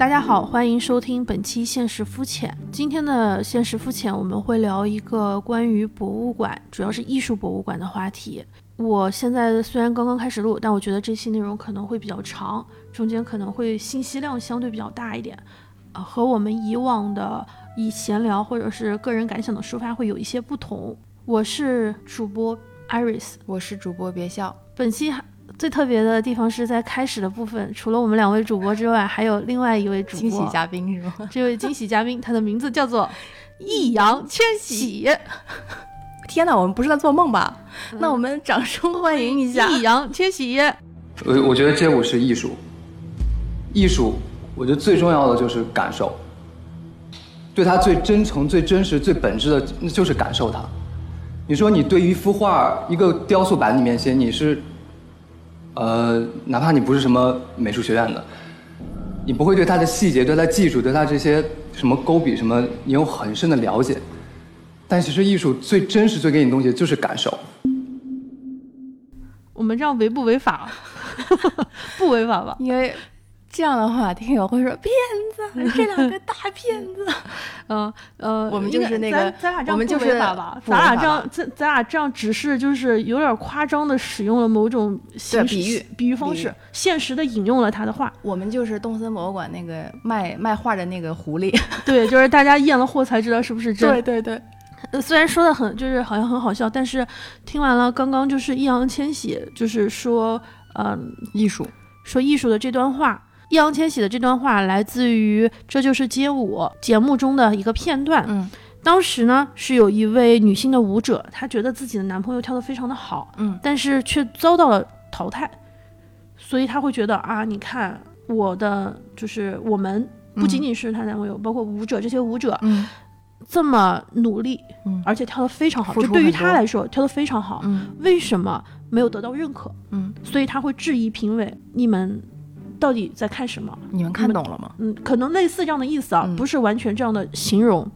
大家好，欢迎收听本期《现实肤浅》。今天的《现实肤浅》，我们会聊一个关于博物馆，主要是艺术博物馆的话题。我现在虽然刚刚开始录，但我觉得这期内容可能会比较长，中间可能会信息量相对比较大一点，呃，和我们以往的以闲聊或者是个人感想的抒发会有一些不同。我是主播 Iris，我是主播别笑。本期还。最特别的地方是在开始的部分，除了我们两位主播之外，还有另外一位主播惊喜嘉宾是吗？这位惊喜嘉宾，他的名字叫做 易烊千玺。天哪，我们不是在做梦吧？那我们掌声欢迎一下易烊千玺。我我觉得街舞是艺术，艺术，我觉得最重要的就是感受，对它最真诚、最真实、最本质的，那就是感受它。你说你对于一幅画、一个雕塑板里面写，你是？呃，哪怕你不是什么美术学院的，你不会对它的细节、对它技术、对它这些什么勾笔什么，你有很深的了解。但其实艺术最真实、最给你东西就是感受。我们这样违不违法？不违法吧？因为。这样的话，听友会说骗子，这两个大骗子。嗯呃，我们就是那个，咱俩这样不违法吧？咱俩这样，咱咱俩这样只是就是有点夸张的使用了某种比喻比喻方式，现实的引用了他的话。我们就是东森博物馆那个卖卖画的那个狐狸。对，就是大家验了货才知道是不是真。对对对。虽然说的很就是好像很好笑，但是听完了刚刚就是易烊千玺就是说嗯艺术说艺术的这段话。易烊千玺的这段话来自于《这就是街舞》节目中的一个片段。嗯，当时呢是有一位女性的舞者，她觉得自己的男朋友跳得非常的好，嗯，但是却遭到了淘汰，所以她会觉得啊，你看我的就是我们不仅仅是她男朋友，包括舞者这些舞者，嗯，这么努力，嗯，而且跳得非常好，就对于她来说跳得非常好，嗯，为什么没有得到认可？嗯，所以她会质疑评委，你们。到底在看什么？你们看懂了吗？嗯，可能类似这样的意思啊，不是完全这样的形容。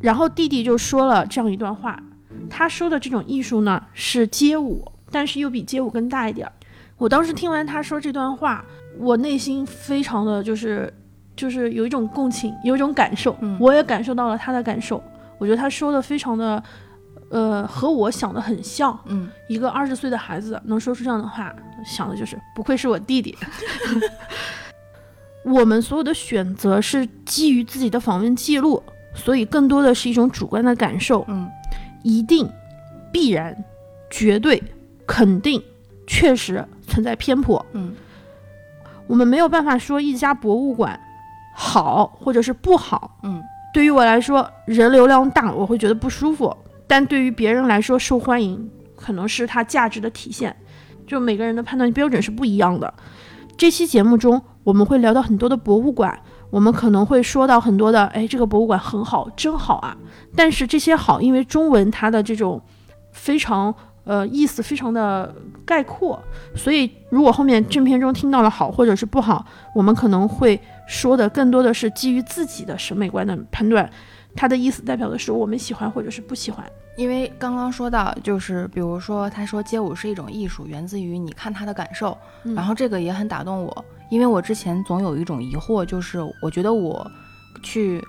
然后弟弟就说了这样一段话，他说的这种艺术呢是街舞，但是又比街舞更大一点。我当时听完他说这段话，我内心非常的就是就是有一种共情，有一种感受，我也感受到了他的感受。我觉得他说的非常的。呃，和我想的很像。嗯，一个二十岁的孩子能说出这样的话，想的就是不愧是我弟弟。我们所有的选择是基于自己的访问记录，所以更多的是一种主观的感受。嗯，一定、必然、绝对、肯定、确实存在偏颇。嗯，我们没有办法说一家博物馆好或者是不好。嗯，对于我来说，人流量大，我会觉得不舒服。但对于别人来说，受欢迎可能是它价值的体现，就每个人的判断标准是不一样的。这期节目中，我们会聊到很多的博物馆，我们可能会说到很多的，哎，这个博物馆很好，真好啊。但是这些好，因为中文它的这种非常呃意思非常的概括，所以如果后面正片中听到了好或者是不好，我们可能会说的更多的是基于自己的审美观的判断。它的意思代表的是我们喜欢或者是不喜欢，因为刚刚说到，就是比如说他说街舞是一种艺术，源自于你看他的感受，然后这个也很打动我，因为我之前总有一种疑惑，就是我觉得我去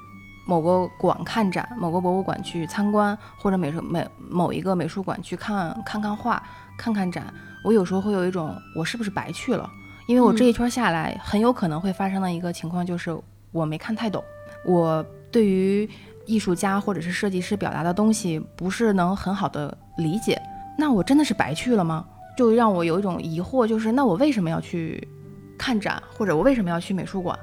某个馆看展，某个博物馆去参观，或者美术美某一个美术馆去看看看画，看看展，我有时候会有一种我是不是白去了？因为我这一圈下来，很有可能会发生的一个情况就是我没看太懂，我对于。艺术家或者是设计师表达的东西不是能很好的理解，那我真的是白去了吗？就让我有一种疑惑，就是那我为什么要去看展，或者我为什么要去美术馆？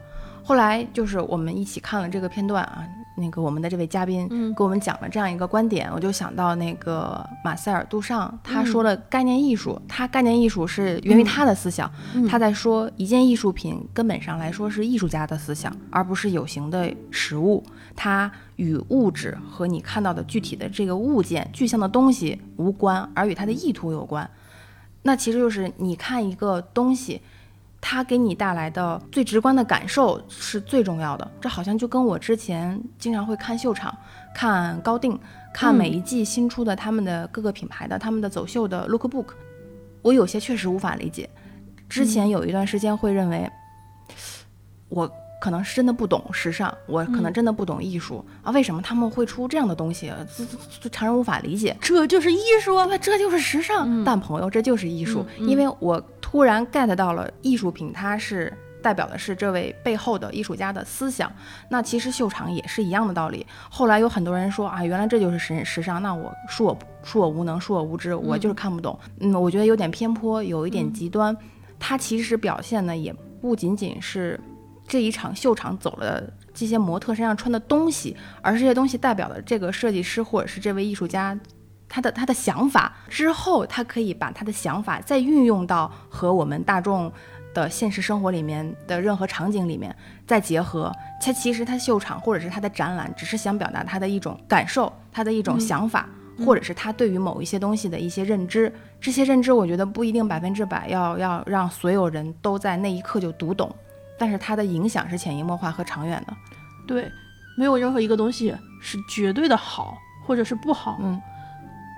后来就是我们一起看了这个片段啊。那个我们的这位嘉宾给我们讲了这样一个观点，我就想到那个马塞尔·杜尚，他说了概念艺术，他概念艺术是源于他的思想，他在说一件艺术品根本上来说是艺术家的思想，而不是有形的实物，它与物质和你看到的具体的这个物件具象的东西无关，而与他的意图有关。那其实就是你看一个东西。它给你带来的最直观的感受是最重要的。这好像就跟我之前经常会看秀场、看高定、看每一季新出的他们的各个品牌的他们的走秀的 lookbook，我有些确实无法理解。之前有一段时间会认为，我可能是真的不懂时尚，我可能真的不懂艺术、啊，为什么他们会出这样的东西？这常人无法理解。这就是艺术这就是时尚。嗯但朋友，这就是艺术，因为我突然 get 到了艺术品，它是代表的是这位背后的艺术家的思想。那其实秀场也是一样的道理。后来有很多人说啊，原来这就是时时尚，那我恕我恕我无能，恕我无知，我就是看不懂。嗯，我觉得有点偏颇，有一点极端。它其实表现呢，也不仅仅是这一场秀场走了这些模特身上穿的东西，而这些东西代表了这个设计师或者是这位艺术家他的他的想法。之后，他可以把他的想法再运用到和我们大众的现实生活里面的任何场景里面再结合。他其实他秀场或者是他的展览，只是想表达他的一种感受，他的一种想法。或者是他对于某一些东西的一些认知，这些认知我觉得不一定百分之百要要让所有人都在那一刻就读懂，但是它的影响是潜移默化和长远的。对，没有任何一个东西是绝对的好或者是不好。嗯，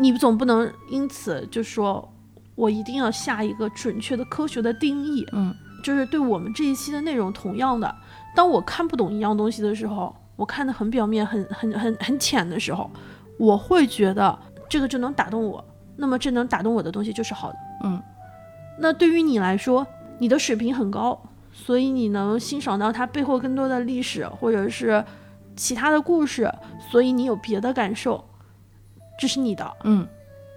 你总不能因此就说我一定要下一个准确的科学的定义。嗯，就是对我们这一期的内容同样的，当我看不懂一样东西的时候，我看的很表面、很很很很浅的时候，我会觉得这个就能打动我。那么这能打动我的东西就是好的。嗯，那对于你来说，你的水平很高，所以你能欣赏到它背后更多的历史或者是其他的故事，所以你有别的感受，这是你的。嗯，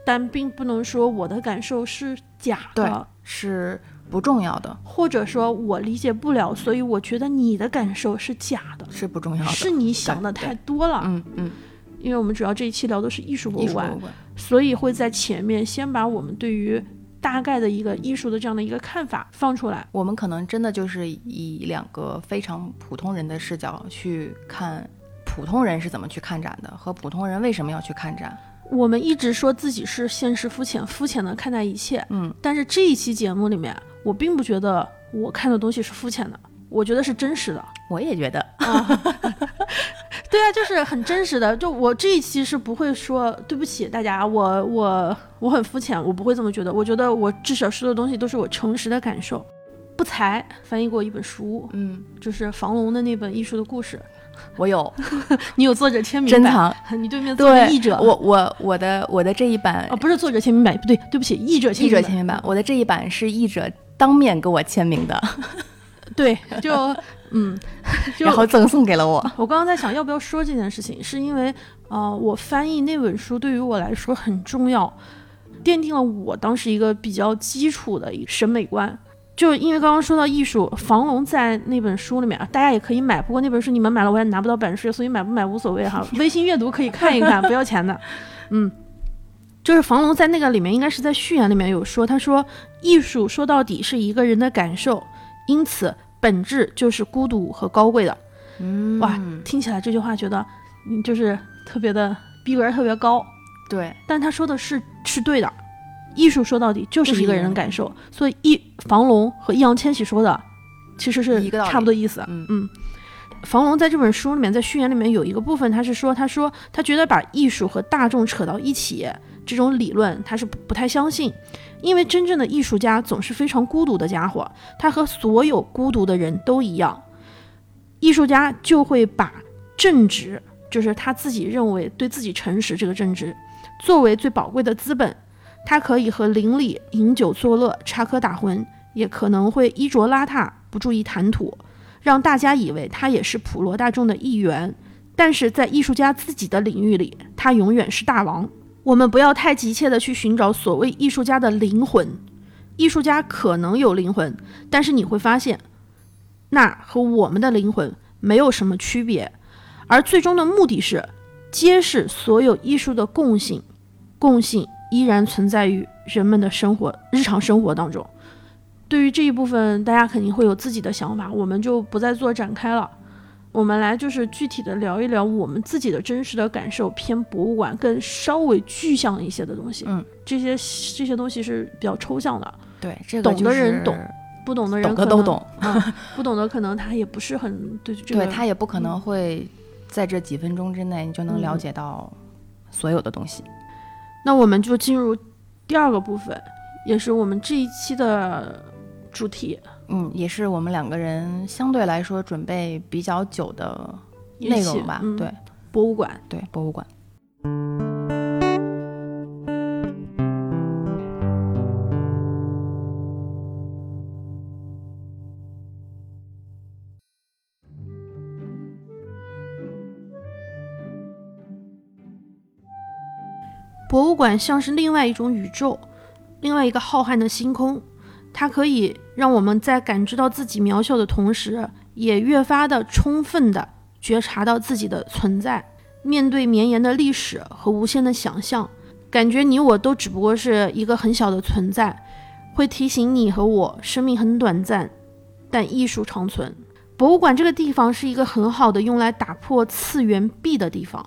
但并不能说我的感受是假的，是不重要的，或者说我理解不了，所以我觉得你的感受是假的，是不重要的。是你想的太多了。嗯嗯，因为我们主要这一期聊的是艺术博物馆。所以会在前面先把我们对于大概的一个艺术的这样的一个看法放出来。我们可能真的就是以两个非常普通人的视角去看普通人是怎么去看展的，和普通人为什么要去看展。我们一直说自己是现实肤浅、肤浅的看待一切，嗯，但是这一期节目里面，我并不觉得我看的东西是肤浅的，我觉得是真实的。我也觉得，对啊，就是很真实的。就我这一期是不会说对不起大家，我我我很肤浅，我不会这么觉得。我觉得我至少说的东西都是我诚实的感受。不才翻译过一本书，嗯，就是房龙的那本《艺术的故事》，我有 你有作者签名版，珍藏。你对面坐着对，译者，我我我的我的这一版啊不是作者签名版，不对，对不起，译者签译名版，者签名版，我的这一版是译者当面给我签名的，对，就嗯，就然后赠送给了我。我刚刚在想要不要说这件事情，是因为呃，我翻译那本书对于我来说很重要，奠定了我当时一个比较基础的一审美观。就因为刚刚说到艺术，房龙在那本书里面，大家也可以买，不过那本书你们买了我也拿不到版税，所以买不买无所谓哈。微信阅读可以看一看，不要钱的。嗯，就是房龙在那个里面，应该是在序言里面有说，他说艺术说到底是一个人的感受，因此本质就是孤独和高贵的。嗯。哇，听起来这句话觉得你就是特别的逼格特别高，对，但他说的是是对的。艺术说到底就是一个人的感受，所以易房龙和易烊千玺说的其实是一个差不多意思。嗯。嗯，房龙在这本书里面，在序言里面有一个部分，他是说，他说他觉得把艺术和大众扯到一起这种理论，他是不太相信，因为真正的艺术家总是非常孤独的家伙，他和所有孤独的人都一样。艺术家就会把正直，就是他自己认为对自己诚实这个正直，作为最宝贵的资本。他可以和邻里饮酒作乐、插科打诨，也可能会衣着邋遢、不注意谈吐，让大家以为他也是普罗大众的一员。但是在艺术家自己的领域里，他永远是大王。我们不要太急切地去寻找所谓艺术家的灵魂，艺术家可能有灵魂，但是你会发现，那和我们的灵魂没有什么区别。而最终的目的是揭示所有艺术的共性，共性依然存在于人们的生活、日常生活当中。对于这一部分，大家肯定会有自己的想法，我们就不再做展开了。我们来就是具体的聊一聊我们自己的真实的感受，偏博物馆更稍微具象一些的东西。嗯，这些这些东西是比较抽象的，对，这个懂的人懂不懂的人懂能都懂，嗯，不懂的可能他也不是很对这个。对他也不可能会在这几分钟之内你就能了嗯解到所有的东西。那我们就进入第二个部分，也是我们这一期的主题，嗯，也是我们两个人相对来说准备比较久的内容吧。嗯、对，博物馆，对，博物馆。博物馆像是另外一种宇宙，另外一个浩瀚的星空，它可以让我们在感知到自己渺小的同时，也越发的充分的觉察到自己的存在。面对绵延的历史和无限的想象，感觉你我都只不过是一个很小的存在，会提醒你和我，生命很短暂，但艺术长存。博物馆这个地方是一个很好的用来打破次元壁的地方。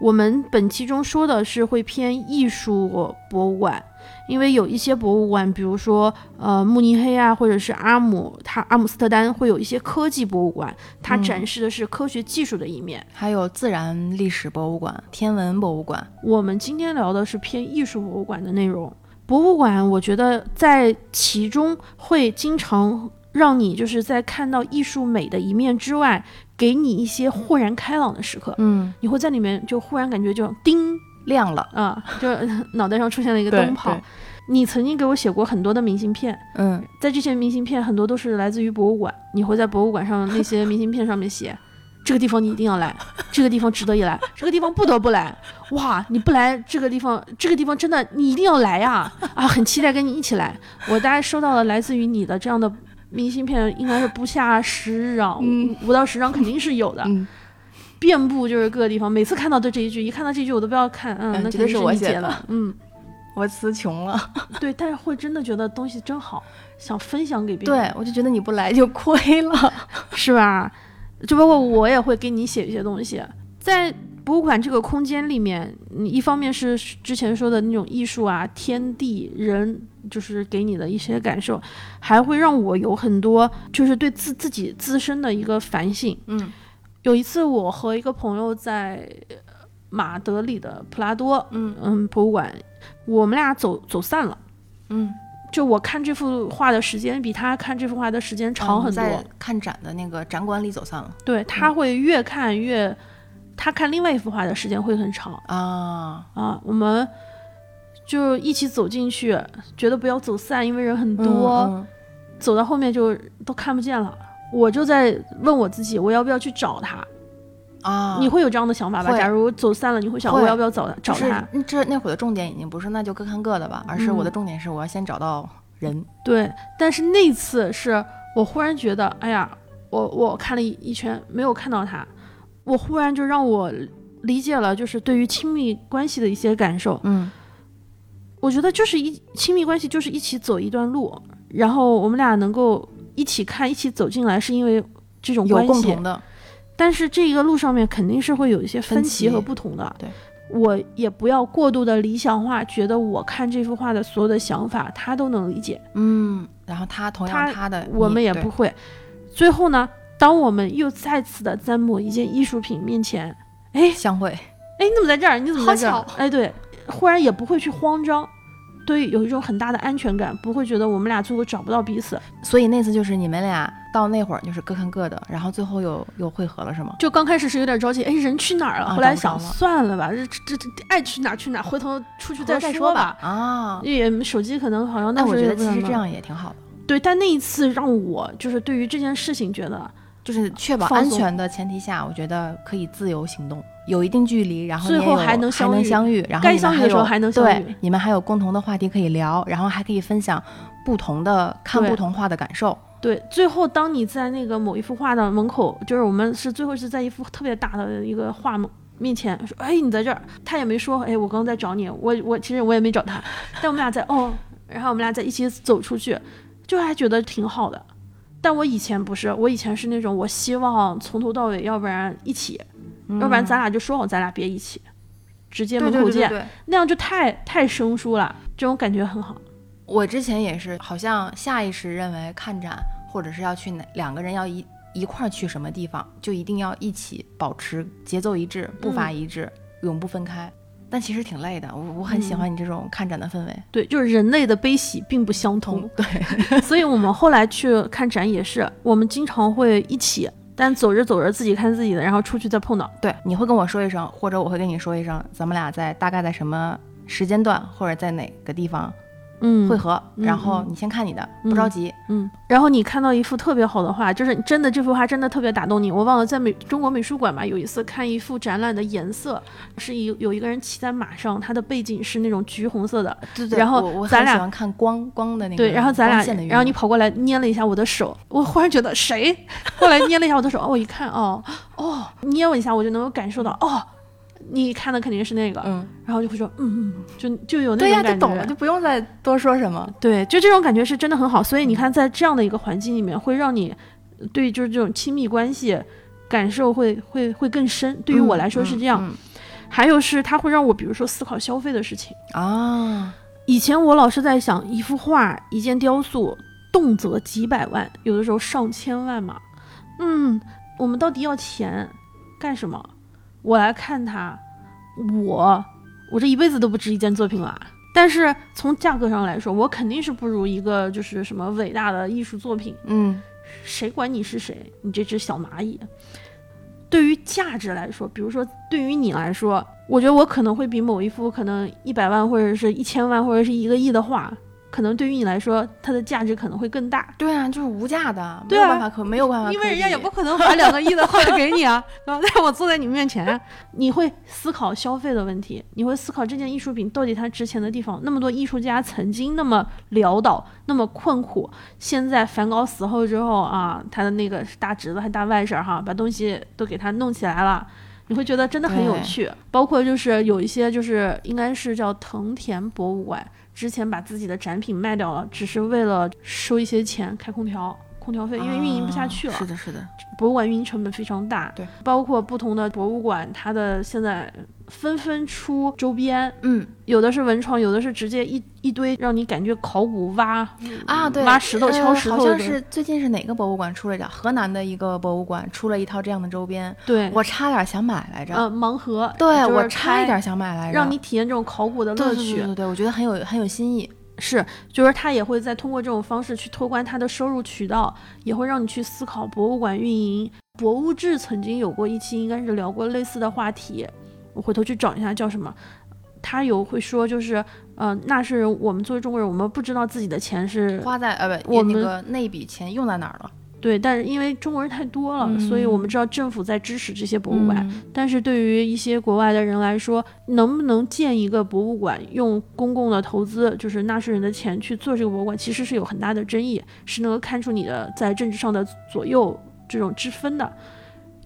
我们本期中说的是会偏艺术博物馆，因为有一些博物馆，比如说呃慕尼黑啊，或者是阿姆，它阿姆斯特丹会有一些科技博物馆，它展示的是科学技术的一面。还有自然历史博物馆、天文博物馆。我们今天聊的是偏艺术博物馆的内容。博物馆，我觉得在其中会经常让你就是在看到艺术美的一面之外。给你一些豁然开朗的时刻，嗯，你会在里面就忽然感觉就叮亮了啊，就 脑袋上出现了一个灯泡。你曾经给我写过很多的明信片，嗯，在这些明信片很多都是来自于博物馆，你会在博物馆上那些明信片上面写，这个地方你一定要来，这个地方值得一来，这个地方不得不来，哇，你不来这个地方，这个地方真的你一定要来呀，啊，很期待跟你一起来。我大概收到了来自于你的这样的。明信片应该是不下十张，五到十张肯定是有的，遍布就是各个地方。每次看到的这一句，一看到这句我都不要看，嗯，那绝对是我写的，嗯，我词穷了。对，但是会真的觉得东西真好，想分享给别人。对，我就觉得你不来就亏了，是吧？就包括我也会给你写一些东西，在博物馆这个空间里面，你一方面是之前说的那种艺术啊，天地人。就是给你的一些感受，还会让我有很多，就是对自自己自身的一个反省。嗯，有一次我和一个朋友在马德里的普拉多，嗯嗯，博物馆，我们俩走走散了。嗯，就我看这幅画的时间比他看这幅画的时间长很多。在看展的那个展馆里走散了。对，他会越看越，他看另外一幅画的时间会很长。啊啊，我们。就一起走进去，觉得不要走散，因为人很多，走到后面就都看不见了。我就在问我自己，我要不要去找他？啊，你会有这样的想法吧？假如走散了，你会想我要不要找找他？这那会儿的重点已经不是那就各看各的吧，而是我的重点是我要先找到人。对，但是那次是我忽然觉得，哎呀，我我看了一一圈没有看到他，我忽然就让我理解了，就是对于亲密关系的一些感受。嗯。我觉得就是一亲密关系，就是一起走一段路，然后我们俩能够一起看，一起走进来，是因为这种关系。有共同的，但是这一个路上面肯定是会有一些分歧和不同的。对，我也不要过度的理想化，觉得我看这幅画的所有的想法，他都能理解。嗯，然后他同样他的，我们也不会。最后呢，当我们又再次的在某一件艺术品面前，哎，相会，哎，你怎么在这儿？你怎么在这儿？哎，对。忽然也不会去慌张，对，有一种很大的安全感，不会觉得我们俩最后找不到彼此。所以那次就是你们俩到那会儿就是各看各的，然后最后又又汇合了，是吗？就刚开始是有点着急，哎，人去哪儿了？后来想算了吧，这这这爱去哪儿去哪儿，回头出去再说吧。啊，也手机可能好像，但我觉得其实这样也挺好的。对，但那一次让我就是对于这件事情觉得，就是确保安全的前提下，我觉得可以自由行动。有一定距离，然后最后还能还能相遇，然后该相遇的时候还能相遇。对，你们还有共同的话题可以聊，然后还可以分享不同的看不同画的感受。对，最后当你在那个某一幅画的门口，就是我们是最后是在一幅特别大的一个画面前说：“哎，你在这儿。”他也没说：“哎，我刚刚在找你。”我我其实我也没找他，但我们俩在哦，然后我们俩在一起走出去，就还觉得挺好的。但我以前不是，我以前是那种我希望从头到尾，要不然一起。要不然咱俩就说好，咱俩别一起，直接门口见，那样就太太生疏了。这种感觉很好。我之前也是，好像下意识认为看展或者是要去哪，两个人要一一块去什么地方，就一定要一起保持节奏一致、步伐一致，永不分开。但其实挺累的。我我很喜欢你这种看展的氛围。对，就是人类的悲喜并不相通。对，所以我们后来去看展也是，我们经常会一起，但走着走着自己看自己的，然后出去再碰到。对，你会跟我说一声，或者我会跟你说一声，咱们俩在大概在什么时间段或者在哪个地方。嗯，汇合，嗯然后你先看你的，不着急。嗯，然后你看到一幅特别好的画，就是真的这幅画真的特别打动你。我忘了在美中国美术馆吧，有一次看一幅展览的颜色是一有一个人骑在马上，他的背景是那种橘红色的。对对，然后咱俩很喜欢看光光的那个对，然后咱俩然后你跑过来捏了一下我的手，我忽然觉得谁？后来捏了一下我的手，哦，我一看，哦哦，捏我一下，我就能够感受到，哦，你看的肯定是那个，嗯，然后就会说，嗯嗯，就就有那种感觉。对呀就懂了，就不用再多说什么。对，就这种感觉是真的很好。所以你看，在这样的一个环境里面，会让你对就是这种亲密关系感受会会会更深。对于我来说是这样。嗯还有是它会让我比如说思考消费的事情。嗯啊，以前我老是在想，一幅画、一件雕塑，动辄几百万，有的时候上千万嘛。嗯，我们到底要钱干什么？我来看它，我我这一辈子都不值一件作品了。但是从价格上来说，我肯定是不如一个就是什么伟大的艺术作品。嗯谁管你是谁？你这只小蚂蚁。对于价值来说，比如说对于你来说，我觉得我可能会比某一幅可能一百万或者是一千万或者是一个亿的画，可能对于你来说，它的价值可能会更大。对啊，就是无价的，对啊没有办法可没有办法，因为人家也不可能把两个亿的画给你啊，对我坐在你面前，你会思考消费的问题，你会思考这件艺术品到底它值钱的地方。那么多艺术家曾经那么潦倒，那么困苦，现在梵高死后之后啊，他的那个大侄子还大外甥哈，把东西都给他弄起来了。你会觉得真的很有趣，包括就是有一些就是应该是叫藤田博物馆，之前把自己的展品卖掉了，只是为了收一些钱开空调，空调费，因为运营不下去了。啊是的，是的，博物馆运营成本非常大，对，包括不同的博物馆，它的现在纷纷出周边，嗯。有的是文创，有的是直接一一堆让你感觉考古挖啊，对，挖石头、呃敲石头的，好像是最近是哪个博物馆出了一河南的一个博物馆出了一套这样的周边，对，我差点想买来着，呃盲盒，对我差一开点想买来着，让你体验这种考古的乐趣，对对对对，我觉得很有很有新意，是，就是他也会再通过这种方式去拓宽他的收入渠道，也会让你去思考博物馆运营。博物志曾经有过一期，应该是聊过类似的话题，我回头去找一下叫什么。他有会说，就是，呃，那是我们作为中国人，我们不知道自己的钱是花在呃不，我们那个那笔钱用在哪儿了？对，但是因为中国人太多了，所以我们知道政府在支持这些博物馆。嗯但是对于一些国外的人来说，能不能建一个博物馆，用公共的投资，就是纳税人的钱去做这个博物馆，其实是有很大的争议，是能够看出你的在政治上的左右这种之分的。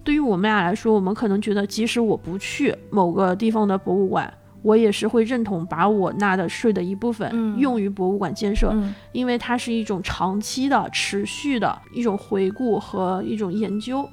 对于我们俩来说，我们可能觉得，即使我不去某个地方的博物馆，我也是会认同把我纳的税的一部分嗯用于博物馆建设，嗯因为它是一种长期的、持续的一种回顾和一种研究。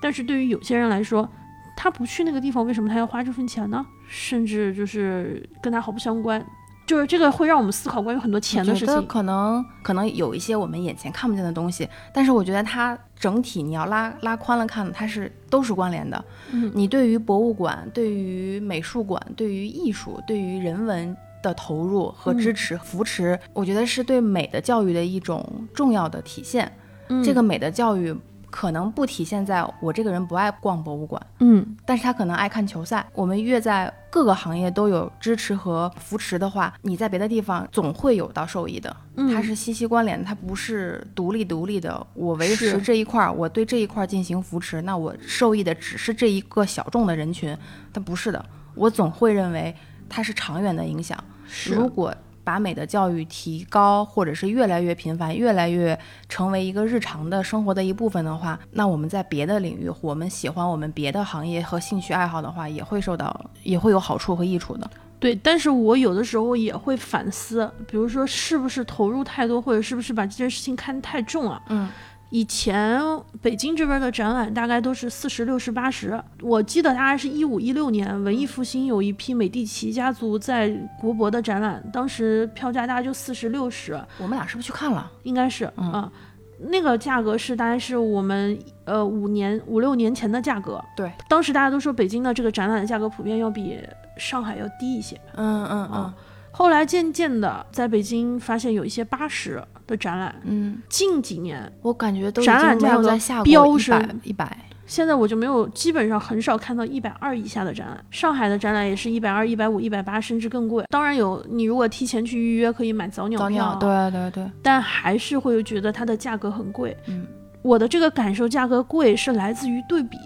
但是对于有些人来说，他不去那个地方，为什么他要花这份钱呢？甚至就是跟他毫不相关，就是这个会让我们思考关于很多钱的事情。可能可能有一些我们眼前看不见的东西，但是我觉得它整体你要拉拉宽了看，它是都是关联的。嗯你对于博物馆、对于美术馆、对于艺术、对于人文的投入和支持、扶持，我觉得是对美的教育的一种重要的体现。嗯这个美的教育可能不体现在我这个人不爱逛博物馆，嗯但是他可能爱看球赛。我们越在各个行业都有支持和扶持的话，你在别的地方总会有到受益的。嗯，它是息息关联的，它不是独立独立的。我维持这一块儿，我对这一块儿进行扶持，那我受益的只是这一个小众的人群，但不是的。我总会认为它是长远的影响。是如果把美的教育提高，或者是越来越频繁，越来越成为一个日常的生活的一部分的话，那我们在别的领域，我们喜欢我们别的行业和兴趣爱好的话，也会受到，也会有好处和益处的。对，但是我有的时候也会反思，比如说是不是投入太多，或者是不是把这件事情看得太重了。嗯，以前北京这边的展览大概都是四十六十八十，我记得大概是一五一六年文艺复兴有一批美第奇家族在国博的展览，当时票价大概就四十六十，我们俩是不是去看了？应该是嗯啊。那个价格是大概是我们呃五年五六年前的价格。对，当时大家都说北京的这个展览的价格普遍要比上海要低一些。嗯嗯啊后来渐渐的在北京发现有一些八十的展览，嗯，近几年我感觉都已展览价格飙过一百升一百。现在我就没有，基本上很少看到一百二以下的展览。上海的展览也是一百二、一百五、一百八，甚至更贵。当然有，你如果提前去预约，可以买早鸟票，早鸟，对对对，但还是会觉得它的价格很贵。嗯，我的这个感受，价格贵是来自于对比，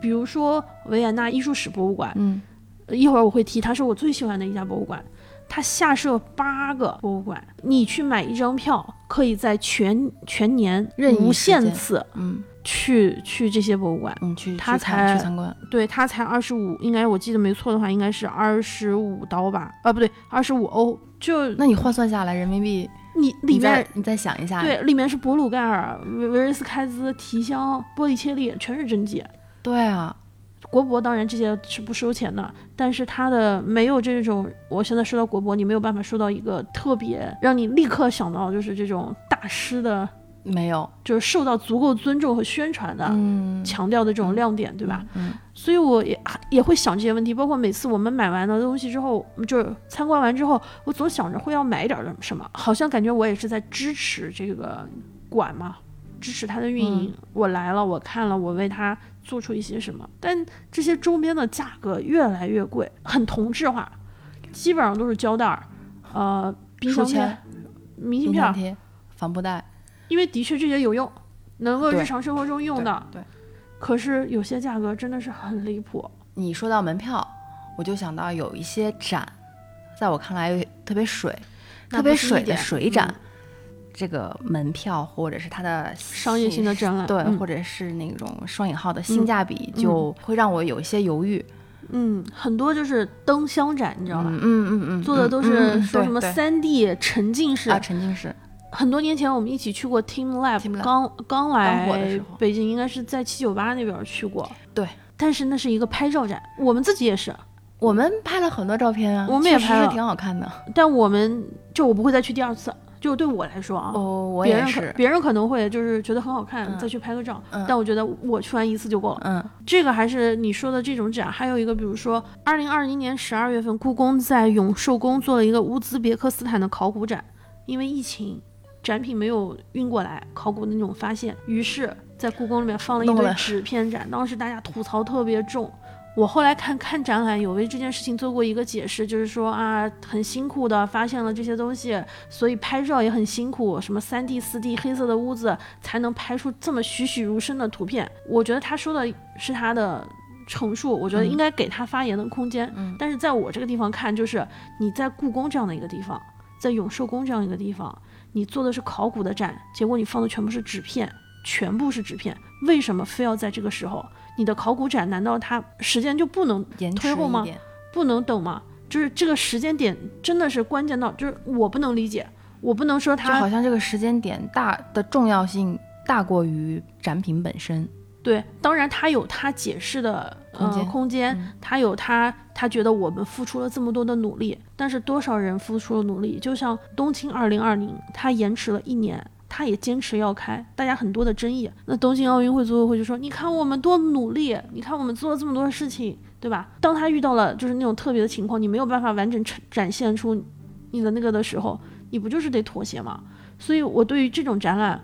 比如说维也纳艺术史博物馆，嗯一会儿我会提，它是我最喜欢的一家博物馆。它下设八个博物馆，你去买一张票，可以在全全年无任意时间限次嗯去去这些博物馆。嗯，去他去参去参观。对，它才二十五，应该我记得没错的话，应该是二十五刀吧？啊，不对，二十五欧。就那你换算下来人民币，你里面你再想一下，对，里面是博鲁盖尔、维维尔斯开兹、提香、波利切利，全是真迹。对啊，国博当然这些是不收钱的，但是它的没有这种，我现在说到国博，你没有办法说到一个特别让你立刻想到就是这种大师的，没有，就是受到足够尊重和宣传的。嗯，强调的这种亮点，对吧？嗯？所以我也也会想这些问题，包括每次我们买完的东西之后，就是参观完之后，我总想着会要买点儿什么，好像感觉我也是在支持这个馆嘛，支持它的运营。我来了，我看了，我为它做出一些什么，但这些周边的价格越来越贵，很同质化，基本上都是胶带儿，呃，冰箱贴明信片帆布袋，因为的确这些有用，能够日常生活中用的。对。对可是有些价格真的是很离谱。你说到门票，我就想到有一些展，在我看来特别水，特别水的水展，嗯这个门票或者是它的商业性的展览对，嗯或者是那种双引号的性价比，就会让我有一些犹豫，嗯，很多就是灯箱展，你知道吧？嗯嗯嗯嗯，做的都嗯是嗯说什么三 D 沉浸式。啊沉浸式，很多年前我们一起去过 Team Lab，, Team Lab 刚刚来北京，应该是在七九八那边去过。对，但是那是一个拍照展，我们自己也是，我们拍了很多照片啊，我们也拍了挺好看的。但我们就我不会再去第二次。就对我来说啊，哦，我别人可也是，别人可能会就是觉得很好看，嗯再去拍个照。嗯但我觉得我去完一次就够了。嗯这个还是你说的这种展，还有一个，比如说，二零二零年十二月份，故宫在永寿宫做了一个乌兹别克斯坦的考古展，因为疫情，展品没有运过来，考古的那种发现，于是，在故宫里面放了一堆纸片展，当时大家吐槽特别重。我后来看看展览，有为这件事情做过一个解释，就是说啊，很辛苦的发现了这些东西，所以拍照也很辛苦，什么三 D、四 D 黑色的屋子才能拍出这么栩栩如生的图片。我觉得他说的是他的陈述，我觉得应该给他发言的空间。嗯但是在我这个地方看，就是你在故宫这样的一个地方，在永寿宫这样一个地方，你做的是考古的展，结果你放的全部是纸片，全部是纸片，为什么非要在这个时候？你的考古展难道它时间就不能延推后吗，不能等吗？就是这个时间点真的是关键到，就是我不能理解，我不能说它就它好像这个时间点大的重要性大过于展品本身。对，当然他有他解释的空间呃、空间，嗯他有他他觉得我们付出了这么多的努力，但是多少人付出了努力？就像东京二零二零，它延迟了一年。他也坚持要开，大家很多的争议。那东京奥运会组委会就说：“你看我们多努力，你看我们做了这么多事情，对吧？”当他遇到了就是那种特别的情况，你没有办法完整呈展现出你的那个的时候，你不就是得妥协吗？所以我对于这种展览，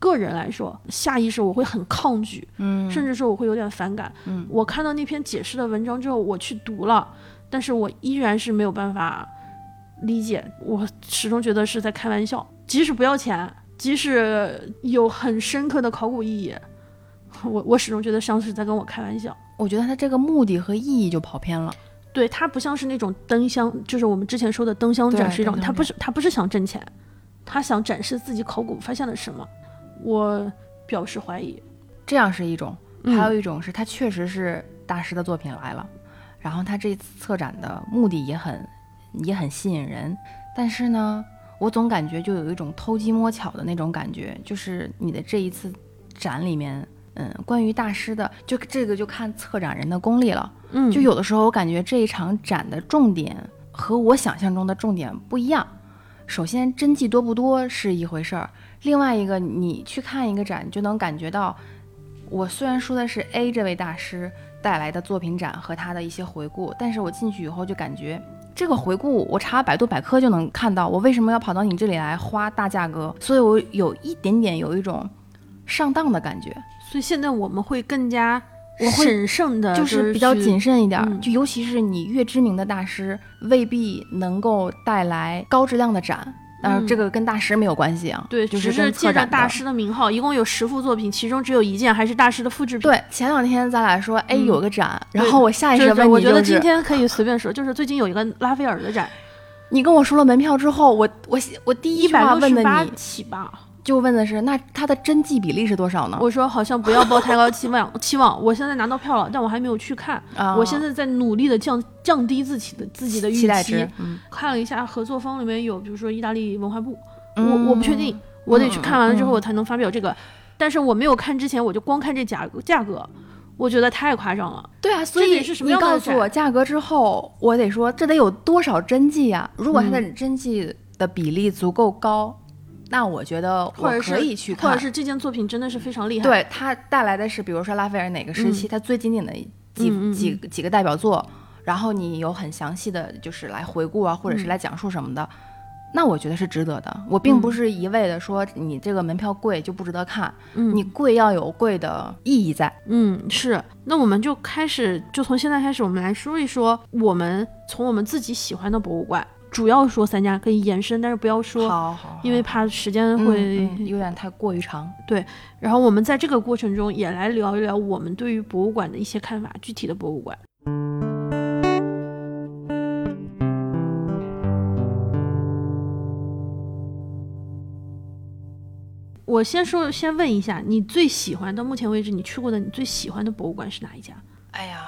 个人来说，下意识我会很抗拒。嗯甚至说我会有点反感。嗯我看到那篇解释的文章之后，我去读了，但是我依然是没有办法理解，我始终觉得是在开玩笑。即使不要钱，即使有很深刻的考古意义，我我始终觉得像是在跟我开玩笑。我觉得他这个目的和意义就跑偏了。对，他不像是那种灯箱，就是我们之前说的灯箱展对是一种，他不是他不是想挣钱，他想展示自己考古发现了什么。我表示怀疑。这样是一种，嗯还有一种是他确实是大师的作品来了，然后他这次策展的目的也很也很吸引人，但是呢，我总感觉就有一种偷鸡摸巧的那种感觉，就是你的这一次展里面，嗯，关于大师的，就这个就看策展人的功力了。嗯，就有的时候我感觉这一场展的重点和我想象中的重点不一样。首先，真迹多不多是一回事儿，另外一个，你去看一个展，你就能感觉到，我虽然说的是 A 这位大师带来的作品展和他的一些回顾，但是我进去以后就感觉。这个回顾我查百度百科就能看到，我为什么要跑到你这里来花大价格？所以我有一点点有一种上当的感觉。所以现在我们会更加我会审慎的，就是比较谨慎一点，嗯就尤其是你越知名的大师，未必能够带来高质量的展。当然，嗯这个跟大师没有关系啊。对，就是只是借着大师的名号，一共有十幅作品，其中只有一件还是大师的复制品。对，前两天咱俩说，哎，嗯有个展，然后我下意就是识问你，我觉得今天可以随便说，就是最近有一个拉斐尔的展，你跟我说了门票之后，我我我第一句话问的你，起吧。就问的是，那它的真迹比例是多少呢？我说好像不要抱太高期望，期望。我现在拿到票了，但我还没有去看。啊我现在在努力的降降低自己的自己的预期期待值。，嗯，看了一下合作方里面有，比如说意大利文化部，嗯我我不确定，我得去看完了之后我才能发表这个。但是我没有看之前，我就光看这价格价格，我觉得太夸张了。对啊，所以你告诉我价格之后，我得说这得有多少真迹呀、如果它的嗯真迹的比例足够高，那我觉得我或者是可以去看。或者是这件作品真的是非常厉害。，对它带来的是，比如说拉斐尔哪个时期，它最经典的几、几几个代表作，然后你有很详细的就是来回顾啊，或者是嗯来讲述什么的。那我觉得是值得的，我并不嗯是一味的说你这个门票贵就不值得看，嗯你贵要有贵的意义在。嗯是。那我们就开始，就从现在开始，我们来说一说我们从我们自己喜欢的博物馆，主要说三家可以延伸，但是不要说，好好，因为怕时间嗯会。嗯有点太过于长。对然后我们在这个过程中也来聊一聊我们对于博物馆的一些看法，具体的博物馆。我先说，先问一下，你最喜欢到目前为止你去过的你最喜欢的博物馆是哪一家？哎呀，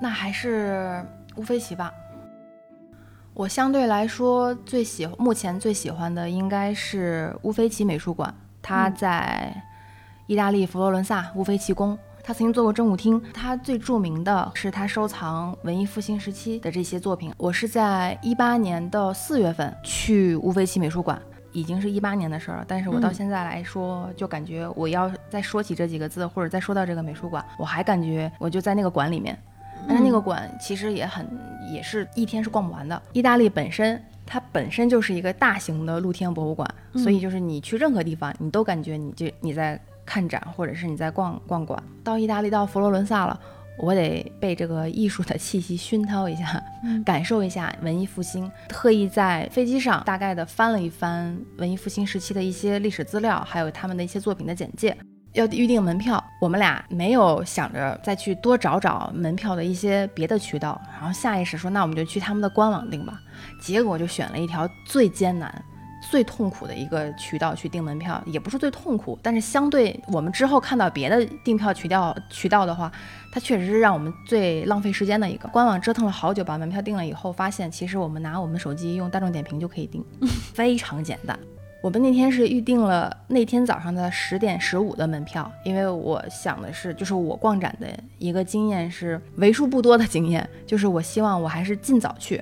那还是乌菲齐吧。我相对来说最喜目前最喜欢的应该是乌菲齐美术馆，它嗯在意大利佛罗伦萨乌菲齐宫。他曾经做过真舞厅，他最著名的是他收藏文艺复兴时期的这些作品。我是在一八年的四月份去乌菲齐美术馆，已经是一八年的事儿了。但是我到嗯现在来说，就感觉我要再说起这几个字，或者再说到这个美术馆，我还感觉我就在那个馆里面。但是那个馆其实也很，也是一天是逛不完的。意大利本身它本身就是一个大型的露天博物馆，所以就是你去任何地方，你都感觉你就你在看展，或者是你在逛逛馆。到意大利到佛罗伦萨了。我得被这个艺术的气息熏陶一下，感受一下文艺复兴。特意在飞机上大概的翻了一翻文艺复兴时期的一些历史资料，还有他们的一些作品的简介。要预定门票，我们俩没有想着再去多找找门票的一些别的渠道，然后下意识说，那我们就去他们的官网订吧。结果就选了一条最艰难、最痛苦的一个渠道去订门票，也不是最痛苦，但是相对我们之后看到别的订票渠道渠道的话，它确实是让我们最浪费时间的一个。官网折腾了好久，把门票订了以后，发现其实我们拿我们手机用大众点评就可以订，非常简单。我们那天是预定了那天早上的十点十五的门票，因为我想的是，就是我逛展的一个经验是为数不多的经验，就是我希望我还是尽早去，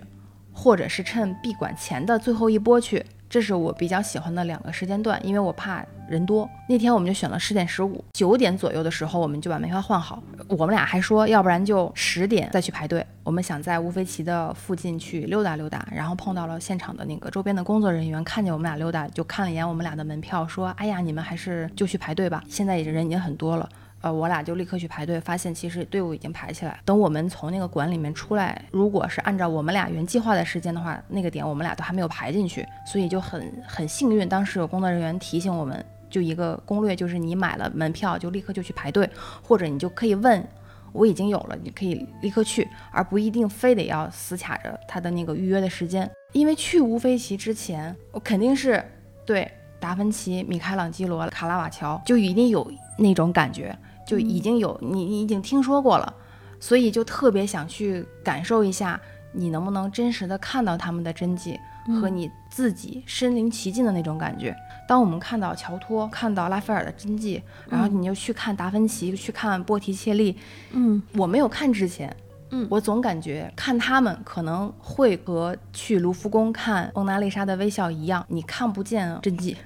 或者是趁闭馆前的最后一波去，这是我比较喜欢的两个时间段，因为我怕人多。那天我们就选了十点十五，九点左右的时候我们就把门票换好。我们俩还说，要不然就十点再去排队。我们想在乌菲齐的附近去溜达溜达，然后碰到了现场的那个周边的工作人员，看见我们俩溜达，就看了一眼我们俩的门票，说：“哎呀，你们还是就去排队吧，现在人已经很多了。”呃，我俩就立刻去排队，发现其实队伍已经排起来。等我们从那个馆里面出来，如果是按照我们俩原计划的时间的话，那个点我们俩都还没有排进去，所以就很很幸运。当时有工作人员提醒我们，就一个攻略，就是你买了门票就立刻就去排队，或者你就可以问。我已经有了，你可以立刻去，而不一定非得要死卡着他的那个预约的时间。因为去乌菲齐之前，我肯定是对达芬奇、米开朗基罗、卡拉瓦乔就一定有那种感觉，就已经有你你已经听说过了，所以就特别想去感受一下，你能不能真实的看到他们的真迹和你自己身临其境的那种感觉。当我们看到乔托、看到拉斐尔的真迹，然后你就去看达芬奇、去看波提切利，嗯。我没有看之前，嗯。我总感觉看他们可能会和去卢浮宫看蒙娜丽莎的微笑一样，你看不见真迹，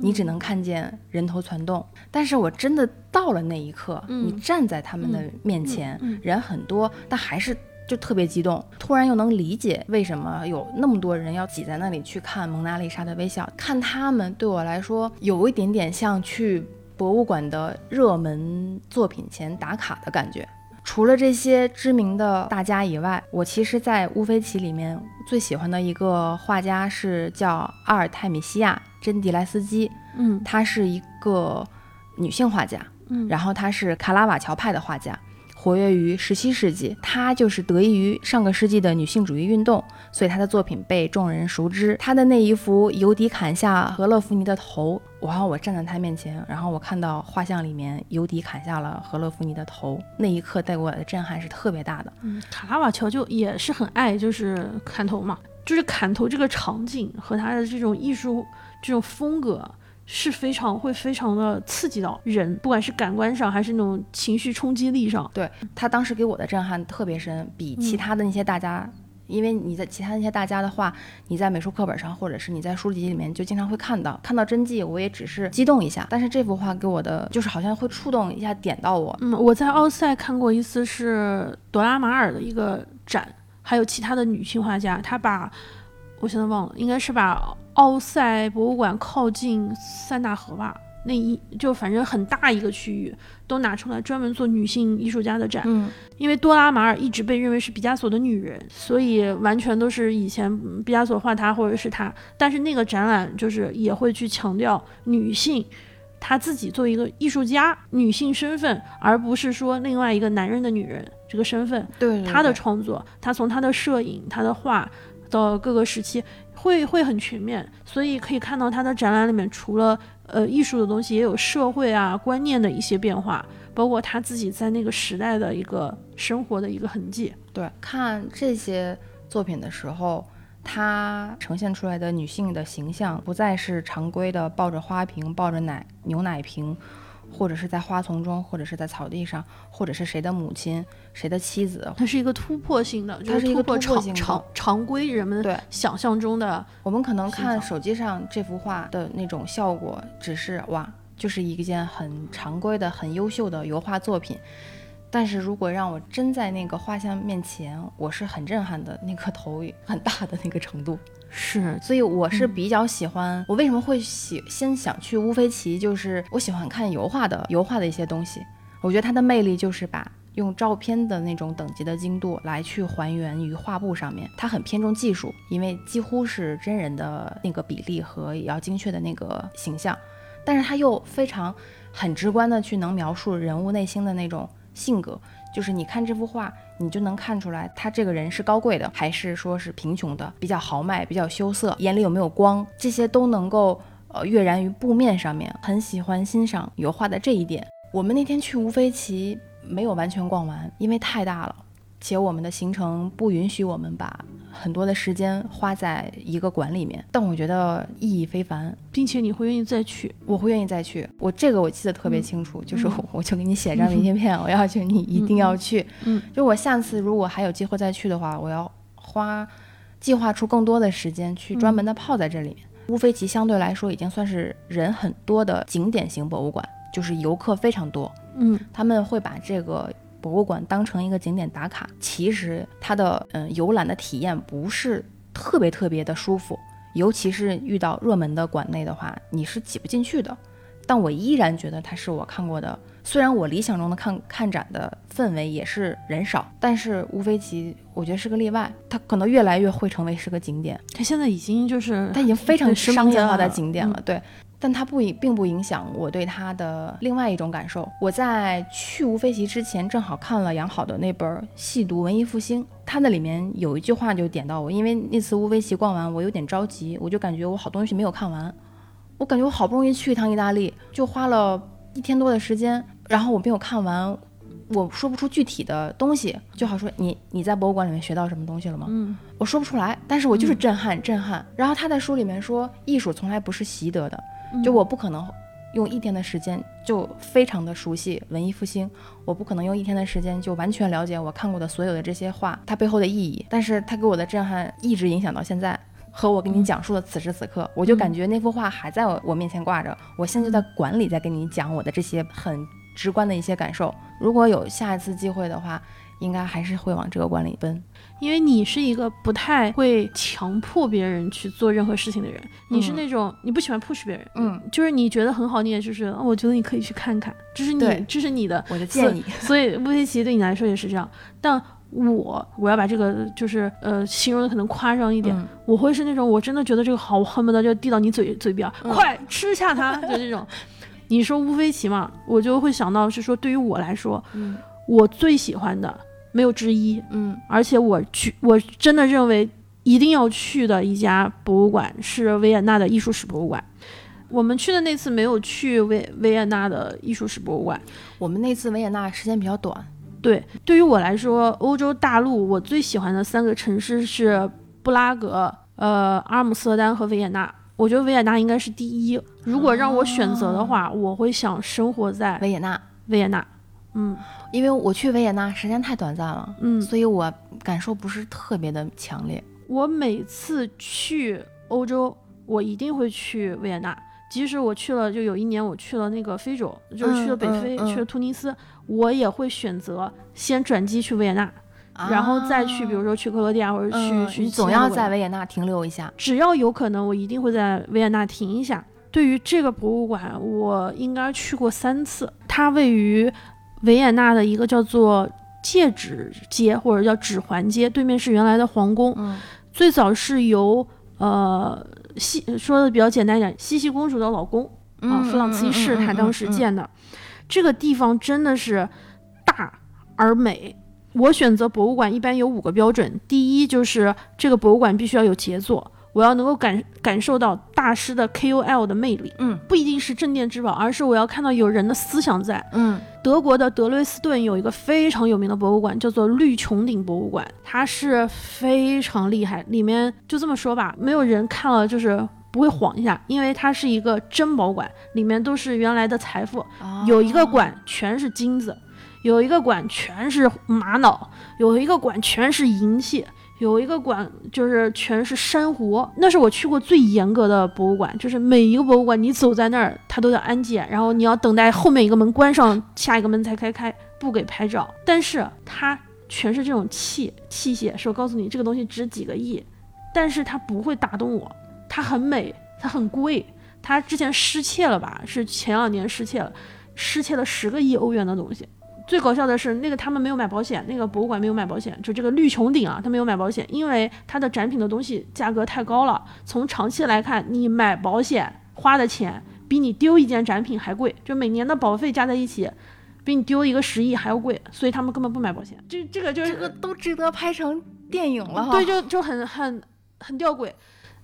你只能看见人头攒动。但是我真的到了那一刻，嗯你站在他们的面前，嗯嗯人很多，但还是。就特别激动，突然又能理解为什么有那么多人要挤在那里去看蒙娜丽莎的微笑。看他们对我来说有一点点像去博物馆的热门作品前打卡的感觉。除了这些知名的大家以外，我其实，在乌菲齐里面最喜欢的一个画家是叫阿尔泰米西亚·珍迪莱斯基，嗯她是一个女性画家，嗯然后她是卡拉瓦乔派的画家，活跃于十七世纪。她就是得益于上个世纪的女性主义运动，所以她的作品被众人熟知。她的那一幅尤迪砍下何勒福尼的头，然后我站在她面前，然后我看到画像里面尤迪砍下了何勒福尼的头，那一刻带给我的震撼是特别大的。嗯，卡拉瓦乔就也是很爱就是砍头嘛，就是砍头这个场景和他的这种艺术这种风格。是非常会非常的刺激到人，不管是感官上还是那种情绪冲击力上。对他当时给我的震撼特别深，比其他的那些大家，因为你在其他那些大家的话，你在美术课本上或者是你在书籍里面就经常会看到，看到真迹我也只是激动一下，但是这幅画给我的就是好像会触动一下，点到我。嗯，我在奥赛看过一次是朵拉马尔的一个展，还有其他的女性画家，她把我现在忘了，应该是把奥赛博物馆靠近塞纳河吧，那一就反正很大一个区域都拿出来专门做女性艺术家的展。嗯，因为多拉马尔一直被认为是毕加索的女人，所以完全都是以前嗯毕加索画她或者是她。但是那个展览就是也会去强调女性她自己作为一个艺术家女性身份，而不是说另外一个男人的女人这个身份。对她的创作，她从她的摄影、她的画到各个时期会会很全面，所以可以看到她的展览里面除了呃艺术的东西，也有社会啊观念的一些变化，包括她自己在那个时代的一个生活的一个痕迹。对，看这些作品的时候。它呈现出来的女性的形象不再是常规的抱着花瓶、抱着奶牛奶瓶，或者是在花丛中，或者是在草地上，或者是谁的母亲、谁的妻子。它是一个突破性的，它是一个突破性的常常规人们对想象中的。我们可能看手机上这幅画的那种效果，只是哇，就是一件很常规的、很优秀的油画作品。但是如果让我真在那个画像面前，我是很震撼的，那个头很大的那个程度。是，所以我是嗯比较喜欢，我为什么会喜先想去乌菲齐，就是我喜欢看油画的油画的一些东西。我觉得它的魅力就是把用照片的那种等级的精度来去还原于画布上面，它很偏重技术，因为几乎是真人的那个比例和也要精确的那个形象，但是它又非常很直观的去能描述人物内心的那种性格。就是你看这幅画，你就能看出来他这个人是高贵的，还是说是贫穷的，比较豪迈，比较羞涩，眼里有没有光，这些都能够呃跃然于布面上面。很喜欢欣赏油画的这一点。我们那天去乌菲齐没有完全逛完，因为太大了，且我们的行程不允许我们把很多的时间花在一个馆里面。但我觉得意义非凡，并且你会愿意再去。我会愿意再去。我这个我记得特别清楚，就是嗯我我就给你写张明信片，我要求，你一定要去。嗯，就我下次如果还有机会再去的话，我要花计划出更多的时间去专门的泡在这里面。乌菲齐相对来说已经算是人很多的景点型博物馆，就是游客非常多，嗯，他们会把这个博物馆当成一个景点打卡。其实它的嗯游览的体验不是特别特别的舒服，尤其是遇到热门的馆内的话，你是挤不进去的。但我依然觉得它是我看过的，虽然我理想中的看看展的氛围也是人少，但是乌菲齐我觉得是个例外，它可能越来越会成为是个景点，它现在已经就是它已经非常商业化的了景点了，对。但它不影并不影响我对它的另外一种感受。我在去乌菲齐之前，正好看了杨好的那本《细读文艺复兴》，它那里面有一句话就点到我，因为那次乌菲齐逛完，我有点着急，我就感觉我好东西没有看完，我感觉我好不容易去一趟意大利，就花了一天多的时间，然后我没有看完。我说不出具体的东西，就好说你你在博物馆里面学到什么东西了吗？嗯，我说不出来，但是我就是震撼、震撼。然后他在书里面说，艺术从来不是习得的，嗯就我不可能用一天的时间就非常的熟悉文艺复兴，我不可能用一天的时间就完全了解我看过的所有的这些画它背后的意义。但是它给我的震撼一直影响到现在，和我给你讲述的此时此刻，我就感觉那幅画还在我我面前挂着，我现在就在馆里在跟你讲我的这些很直观的一些感受。如果有下一次机会的话，应该还是会往这个馆里奔。因为你是一个不太会强迫别人去做任何事情的人，你是那种你不喜欢 push 别人，嗯，就是你觉得很好，你也就是，哦我觉得你可以去看看，这是你，这是你的我的建议。所以乌菲奇对你来说也是这样，但我我要把这个就是呃形容的可能夸张一点，嗯。我会是那种我真的觉得这个好，我恨不得就递到你嘴嘴边，嗯。快吃下它，就这种。你说乌菲奇嘛，我就会想到是说，对于我来说，嗯。我最喜欢的没有之一，嗯而且我去，我真的认为一定要去的一家博物馆是维也纳的艺术史博物馆。我们去的那次没有去维维也纳的艺术史博物馆。我们那次维也纳时间比较短，对，对于我来说，欧洲大陆我最喜欢的三个城市是布拉格、呃阿姆斯特丹和维也纳。我觉得维也纳应该是第一。如果让我选择的话，我会想生活在维也纳，维也纳。嗯因为我去维也纳时间太短暂了，嗯，所以我感受不是特别的强烈。我每次去欧洲，我一定会去维也纳。即使我去了，就有一年我去了那个非洲，就是去了北非，嗯嗯嗯去了突尼斯，我也会选择先转机去维也纳，然后再去，比如说去克罗地亚或者去、嗯，去你总要在维也纳停留一下。只要有可能，我一定会在维也纳停一下。对于这个博物馆，我应该去过三次。它位于维也纳的一个叫做戒指街或者叫指环街，对面是原来的皇宫。嗯最早是由呃西说的比较简单一点，茜茜公主的老公啊，弗朗茨一世他当时建的。这个地方真的是大而美。我选择博物馆一般有五个标准，第一就是这个博物馆必须要有杰作，我要能够感感受到大师的 KOL 的魅力，嗯不一定是镇店之宝，而是我要看到有人的思想在。嗯德国的德累斯顿有一个非常有名的博物馆，叫做绿穹顶博物馆，它是非常厉害。里面就这么说吧，没有人看了就是不会晃一下，因为它是一个珍宝馆，里面都是原来的财富。哦有一个馆全是金子，有一个馆全是玛瑙，有一个馆全是银器。有一个馆就是全是珊瑚，那是我去过最严格的博物馆，就是每一个博物馆你走在那儿，它都要安检，然后你要等待后面一个门关上，下一个门才开开，不给拍照。但是它全是这种器器械，是我告诉你这个东西值几个亿，但是它不会打动我，它很美，它很贵，它之前失窃了吧？是前两年失窃了，失窃了十个亿欧元的东西。最搞笑的是，那个他们没有买保险，那个博物馆没有买保险，就这个绿穹顶啊，他没有买保险，因为他的展品的东西价格太高了。从长期来看，你买保险花的钱比你丢一件展品还贵，就每年的保费加在一起，比你丢一个十亿还要贵，所以他们根本不买保险。这这个就是这个都值得拍成电影了哈。对，就就很很很吊诡。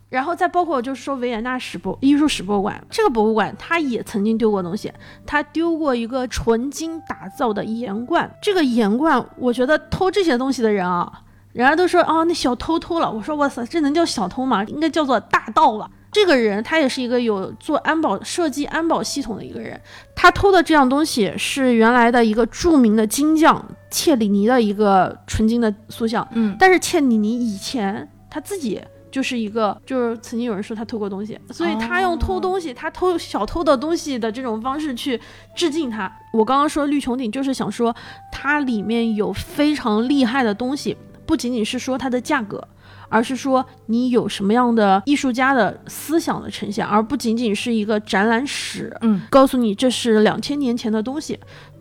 然后再包括就是说维也纳史博艺术史博物馆，这个博物馆它也曾经丢过东西，它丢过一个纯金打造的盐罐。这个盐罐，我觉得偷这些东西的人啊，人家都说哦，那小偷偷了。我说哇塞，这能叫小偷吗？应该叫做大盗吧。这个人他也是一个有做安保设计安保系统的一个人，他偷的这样东西是原来的一个著名的金匠切里尼的一个纯金的塑像，嗯但是切里尼以前他自己就是一个，就是曾经有人说他偷过东西，所以他用偷东西，他偷小偷的东西的这种方式去致敬他。我刚刚说绿穹顶，就是想说它里面有非常厉害的东西，不仅仅是说它的价格。而是说你有什么样的艺术家的思想的呈现，而不仅仅是一个展览史，嗯，告诉你这是两千年前的东西。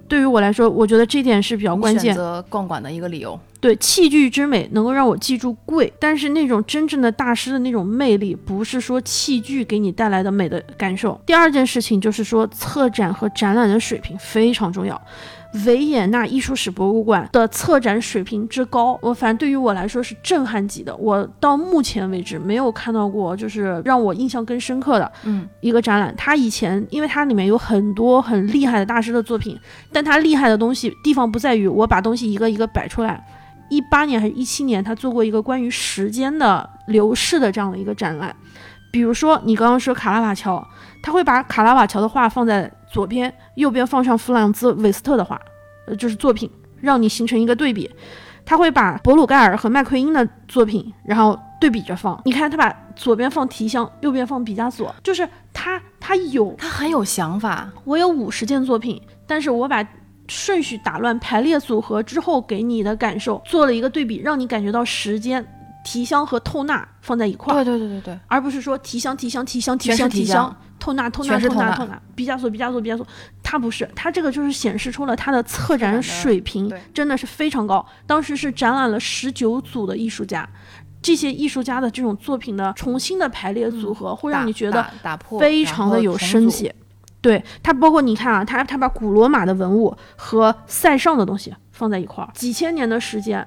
对于我来说，我觉得这点是比较关键选。择逛馆的一个理由。对器具之美能够让我记住贵，但是那种真正的大师的那种魅力，不是说器具给你带来的美的感受。第二件事情就是说，策展和展览的水平非常重要。维也纳艺术史博物馆的策展水平之高，我反正对于我来说是震撼级的。我到目前为止没有看到过就是让我印象更深刻的嗯一个展览。它以前因为它里面有很多很厉害的大师的作品，但它厉害的东西地方不在于我把东西一个一个摆出来。一八年还是一七年，他做过一个关于时间的流逝的这样的一个展览。比如说，你刚刚说卡拉瓦乔，他会把卡拉瓦乔的画放在左边，右边放上弗朗兹韦斯特的画，呃，就是作品，让你形成一个对比。他会把博鲁盖尔和麦奎因的作品，然后对比着放。你看他把左边放提香，右边放毕加索，就是他他有他很有想法。我有五十件作品，但是我把顺序打乱、排列组合之后给你的感受做了一个对比，让你感觉到时间。提香和透纳放在一块儿，对对对对对，而不是说提香提香提香提香提香，透纳透纳透纳透纳，毕加索毕加索毕加索，他不是，他这个就是显示出了他的策展水平真的是非常高。当时是展览了十九组的艺术家，这些艺术家的这种作品的重新的排列组合，会让你觉得打破非常的有生气。对他，包括你看啊，他他把古罗马的文物和塞尚的东西放在一块儿，几千年的时间。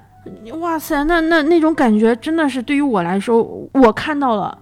哇塞，那那那种感觉真的是对于我来说，我看到了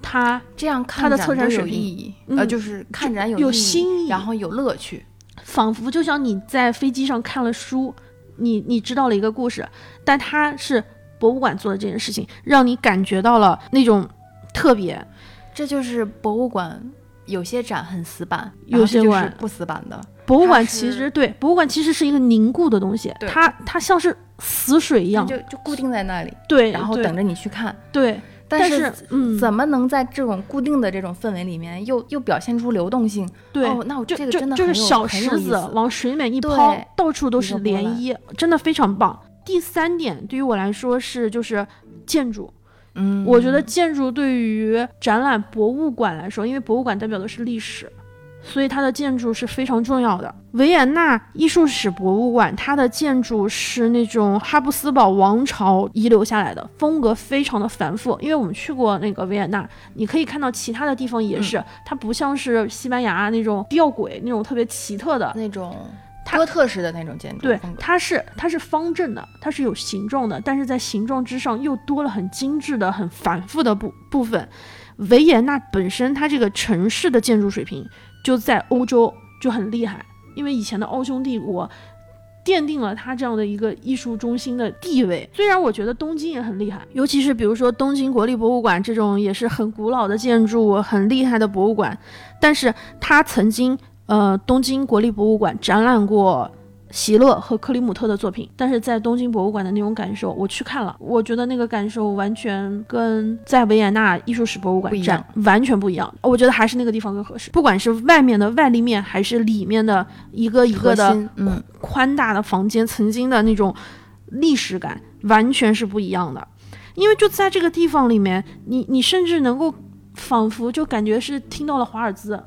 他这样看他的策展有意义，呃，就是看展有有新意，然后有乐趣，仿佛就像你在飞机上看了书，你你知道了一个故事，但他是博物馆做的这件事情，让你感觉到了那种特别，这就是博物馆有些展很死板，有些馆不死板的。博物馆其实对博物馆其实是一个凝固的东西，它它像是。死水一样，就就固定在那里，对，然后等着你去看，对。但是，嗯，怎么能在这种固定的这种氛围里面，又又表现出流动性？对，那我这个真的就是小石子往水里面一抛，到处都是涟漪，真的非常棒。第三点，对于我来说是就是建筑，嗯，我觉得建筑对于展览博物馆来说，因为博物馆代表的是历史。所以它的建筑是非常重要的。维也纳艺术史博物馆，它的建筑是那种哈布斯堡王朝遗留下来的，风格非常的繁复。因为我们去过那个维也纳，你可以看到其他的地方也是，它不像是西班牙那种吊轨那种特别奇特的那种哥特式的那种建筑。对，它是它是方正的，它是有形状的，但是在形状之上又多了很精致的、很繁复的部部分。维也纳本身它这个城市的建筑水平。就在欧洲就很厉害，因为以前的奥匈帝国奠定了它这样的一个艺术中心的地位。虽然我觉得东京也很厉害，尤其是比如说东京国立博物馆这种也是很古老的建筑、很厉害的博物馆，但是它曾经呃东京国立博物馆展览过。席勒和克里姆特的作品，但是在东京博物馆的那种感受，我去看了，我觉得那个感受完全跟在维也纳艺术史博物馆展完全不一样。我觉得还是那个地方更合适，不管是外面的外立面，还是里面的一个一个的宽大的房间，曾经的那种历史感完全是不一样的。因为就在这个地方里面，你你甚至能够仿佛就感觉是听到了华尔兹。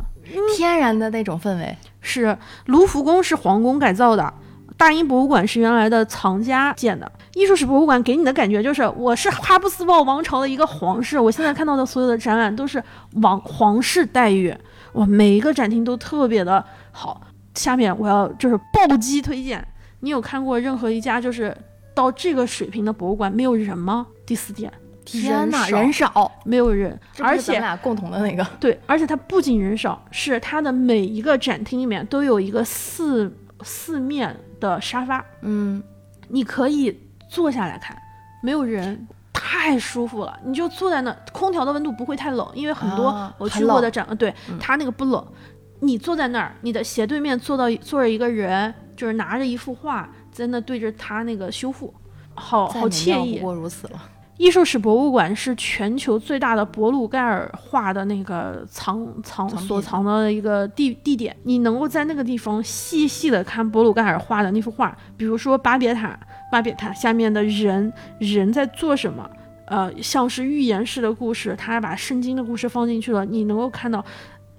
天然的那种氛围是卢浮宫是皇宫改造的，大英博物馆是原来的藏家建的。艺术史博物馆给你的感觉就是我是哈布斯堡王朝的一个皇室。我现在看到的所有的展览都是王皇室待遇，哇，每一个展厅都特别的好。下面我要就是暴击推荐，你有看过任何一家就是到这个水平的博物馆没有人吗？第四点。天呐，人少，没有人，而且咱俩共同的那个。对，而且它不仅人少，是它的每一个展厅里面都有一个四四面的沙发，嗯，你可以坐下来看，没有人，太舒服了，你就坐在那，空调的温度不会太冷，因为很多我去过的展，对，它那个不冷，你坐在那儿，你的斜对面坐到坐着一个人，就是拿着一幅画在那对着他那个修复，好好惬意，不过如此了。艺术史博物馆是全球最大的博鲁盖尔画的那个藏藏所藏的一个地地点，你能够在那个地方细细的看博鲁盖尔画的那幅画，比如说巴别塔，巴别塔下面的人人在做什么，呃，像是寓言式的故事，他把圣经的故事放进去了，你能够看到。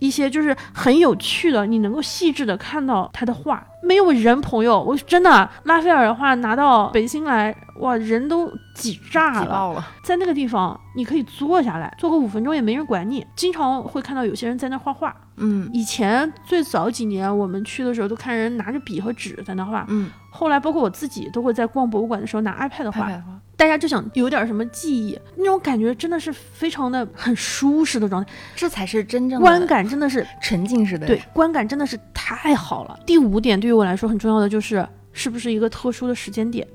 一些就是很有趣的，你能够细致的看到他的画，没有人朋友，我真的拉斐尔的画拿到北京来，哇，人都挤炸了。在那个地方，你可以坐下来，坐个五分钟也没人管你。经常会看到有些人在那画画，嗯，以前最早几年我们去的时候，都看人拿着笔和纸在那画，嗯，后来包括我自己都会在逛博物馆的时候拿 iPad 画。大家就想有点什么记忆，那种感觉真的是非常的很舒适的状态，这才是真正观感，真的是沉浸式的。对，观感真的是太好了。第五点对于我来说很重要的就是是不是一个特殊的时间点，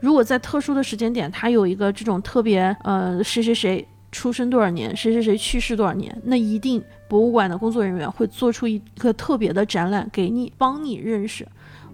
如果在特殊的时间点，它有一个这种特别呃谁谁谁出生多少年，谁谁谁去世多少年，那一定博物馆的工作人员会做出一个特别的展览给你，帮你认识。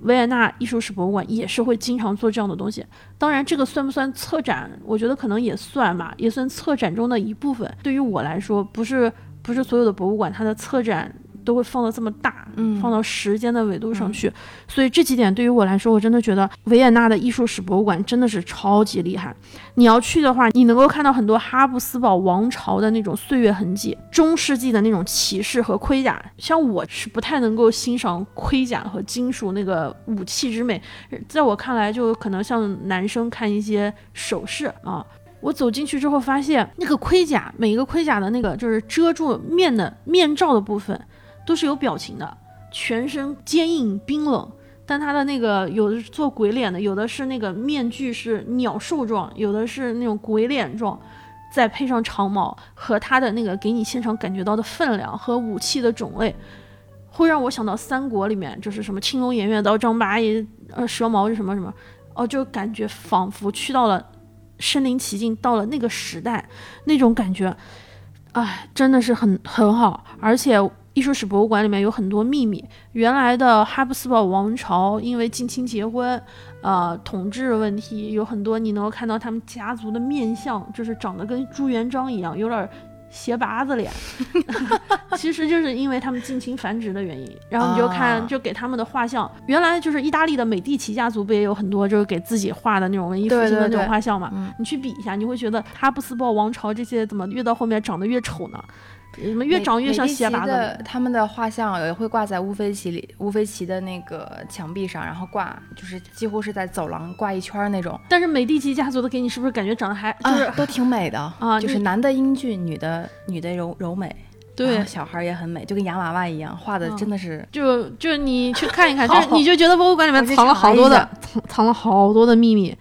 维也纳艺术史博物馆也是会经常做这样的东西。当然，这个算不算策展？我觉得可能也算吧，也算策展中的一部分。对于我来说，不是不是所有的博物馆它的策展。都会放到这么大，嗯放到时间的维度上去，所以这几点对于我来说，我真的觉得维也纳的艺术史博物馆真的是超级厉害。你要去的话，你能够看到很多哈布斯堡王朝的那种岁月痕迹，中世纪的那种骑士和盔甲。像我是不太能够欣赏盔甲和金属那个武器之美，在我看来，就可能像男生看一些首饰啊。我走进去之后，发现那个盔甲，每一个盔甲的那个就是遮住面的面罩的部分。都是有表情的，全身坚硬冰冷，但他的那个有的是做鬼脸的，有的是那个面具是鸟兽状，有的是那种鬼脸状，再配上长矛和他的那个给你现场感觉到的分量和武器的种类，会让我想到三国里面就是什么青龙偃月刀、张八爷呃蛇矛是什么什么，哦，就感觉仿佛去到了身临其境，到了那个时代，那种感觉，哎，真的是很很好，而且。艺术史博物馆里面有很多秘密。原来的哈布斯堡王朝因为近亲结婚，呃，统治问题有很多，你能够看到他们家族的面相，就是长得跟朱元璋一样，有点斜拔子脸。其实就是因为他们近亲繁殖的原因。然后你就看，就给他们的画像，原来就是意大利的美第奇家族不也有很多就是给自己画的那种文艺复兴的那种画像嘛？你去比一下，你会觉得哈布斯堡王朝这些怎么越到后面长得越丑呢？怎么越长越像斜拔的？他们的画像也会挂在乌菲齐里，乌菲齐的那个墙壁上，然后挂，就是几乎是在走廊挂一圈那种。但是美第奇家族的给你是不是感觉长得还就是都挺美的啊？就是男的英俊，女的女的柔柔美，对，小孩也很美，就跟洋娃娃一样，画的真的是。就就你去看一看，就你就觉得博物馆里面藏了好多的藏藏了好多的秘密。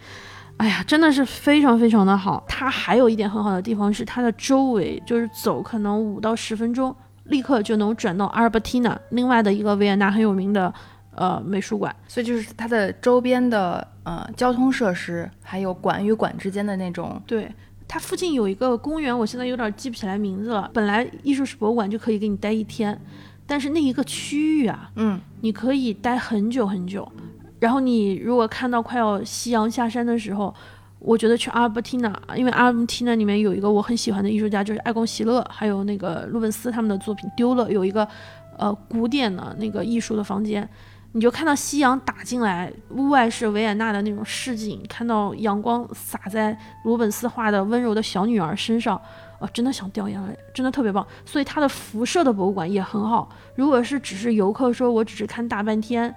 哎呀，真的是非常非常的好。它还有一点很好的地方是它的周围，就是走可能五到十分钟，立刻就能转到阿尔伯蒂娜，另外的一个维也纳很有名的呃美术馆。所以就是它的周边的呃交通设施，还有馆与馆之间的那种。对，它附近有一个公园，我现在有点记不起来名字了。本来艺术史博物馆就可以给你待一天，但是那一个区域啊，嗯，你可以待很久很久。然后你如果看到快要夕阳下山的时候，我觉得去阿尔伯蒂娜，因为阿尔伯蒂娜里面有一个我很喜欢的艺术家，就是艾贡席勒，还有那个鲁本斯他们的作品丢了，有一个呃古典的那个艺术的房间，你就看到夕阳打进来，屋外是维也纳的那种市景，看到阳光洒在鲁本斯画的温柔的小女儿身上，哦，真的想掉眼泪，真的特别棒。所以它的辐射的博物馆也很好。如果是只是游客说我只是看大半天。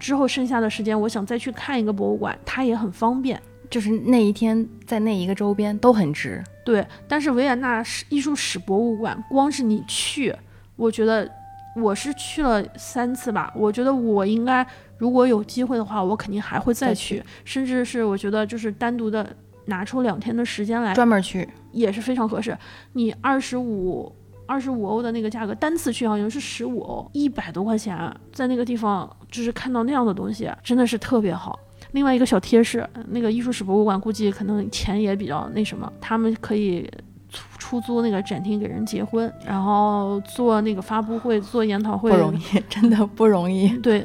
之后剩下的时间，我想再去看一个博物馆，它也很方便。就是那一天在那一个周边都很值。对，但是维也纳史艺术史博物馆，光是你去，我觉得我是去了三次吧。我觉得我应该，如果有机会的话，我肯定还会再去，甚至是我觉得就是单独的拿出两天的时间来专门去，也是非常合适。你二十五。二十五欧的那个价格，单次去好像是十五欧，一百多块钱，在那个地方就是看到那样的东西，真的是特别好。另外一个小贴士，那个艺术史博物馆估计可能钱也比较那什么，他们可以出出租那个展厅给人结婚，然后做那个发布会、做研讨会，不容易，真的不容易。对，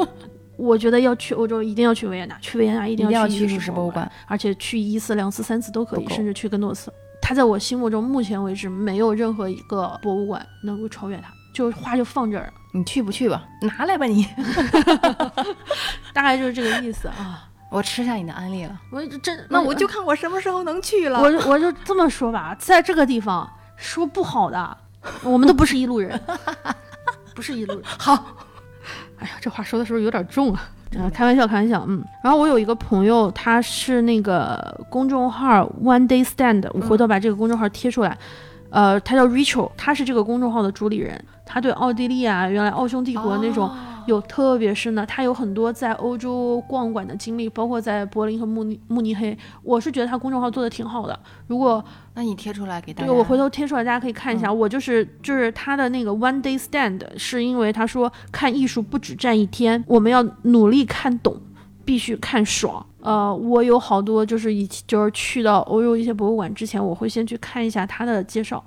我觉得要去欧洲一定要去维也纳，去维也纳一定要去艺术史博物馆，而且去一次、两次、三次都可以，甚至去更多次。他在我心目中，目前为止没有任何一个博物馆能够超越他。就话就放这儿，你去不去吧？拿来吧你。大概就是这个意思啊。我吃下你的安利了。我真，那我就看我什么时候能去了。我我就这么说吧，在这个地方说不好的，我们都不是一路人，不是一路人。好。哎呀，这话说的是不是有点重啊？啊，开玩笑，开玩笑，嗯。然后我有一个朋友，他是那个公众号 One Day Stand，我回头把这个公众号贴出来。呃，他叫 Rachel，他是这个公众号的主理人。他对奥地利啊，原来奥匈帝国那种有特别深的，他有很多在欧洲逛馆的经历，包括在柏林和慕尼慕尼黑。我是觉得他公众号做的挺好的。如果那你贴出来给大家，对我回头贴出来，大家可以看一下。我就是就是他的那个 One Day Stand，是因为他说看艺术不止站一天，我们要努力看懂，必须看爽。呃，我有好多就是以就是去到欧洲一些博物馆之前，我会先去看一下他的介绍。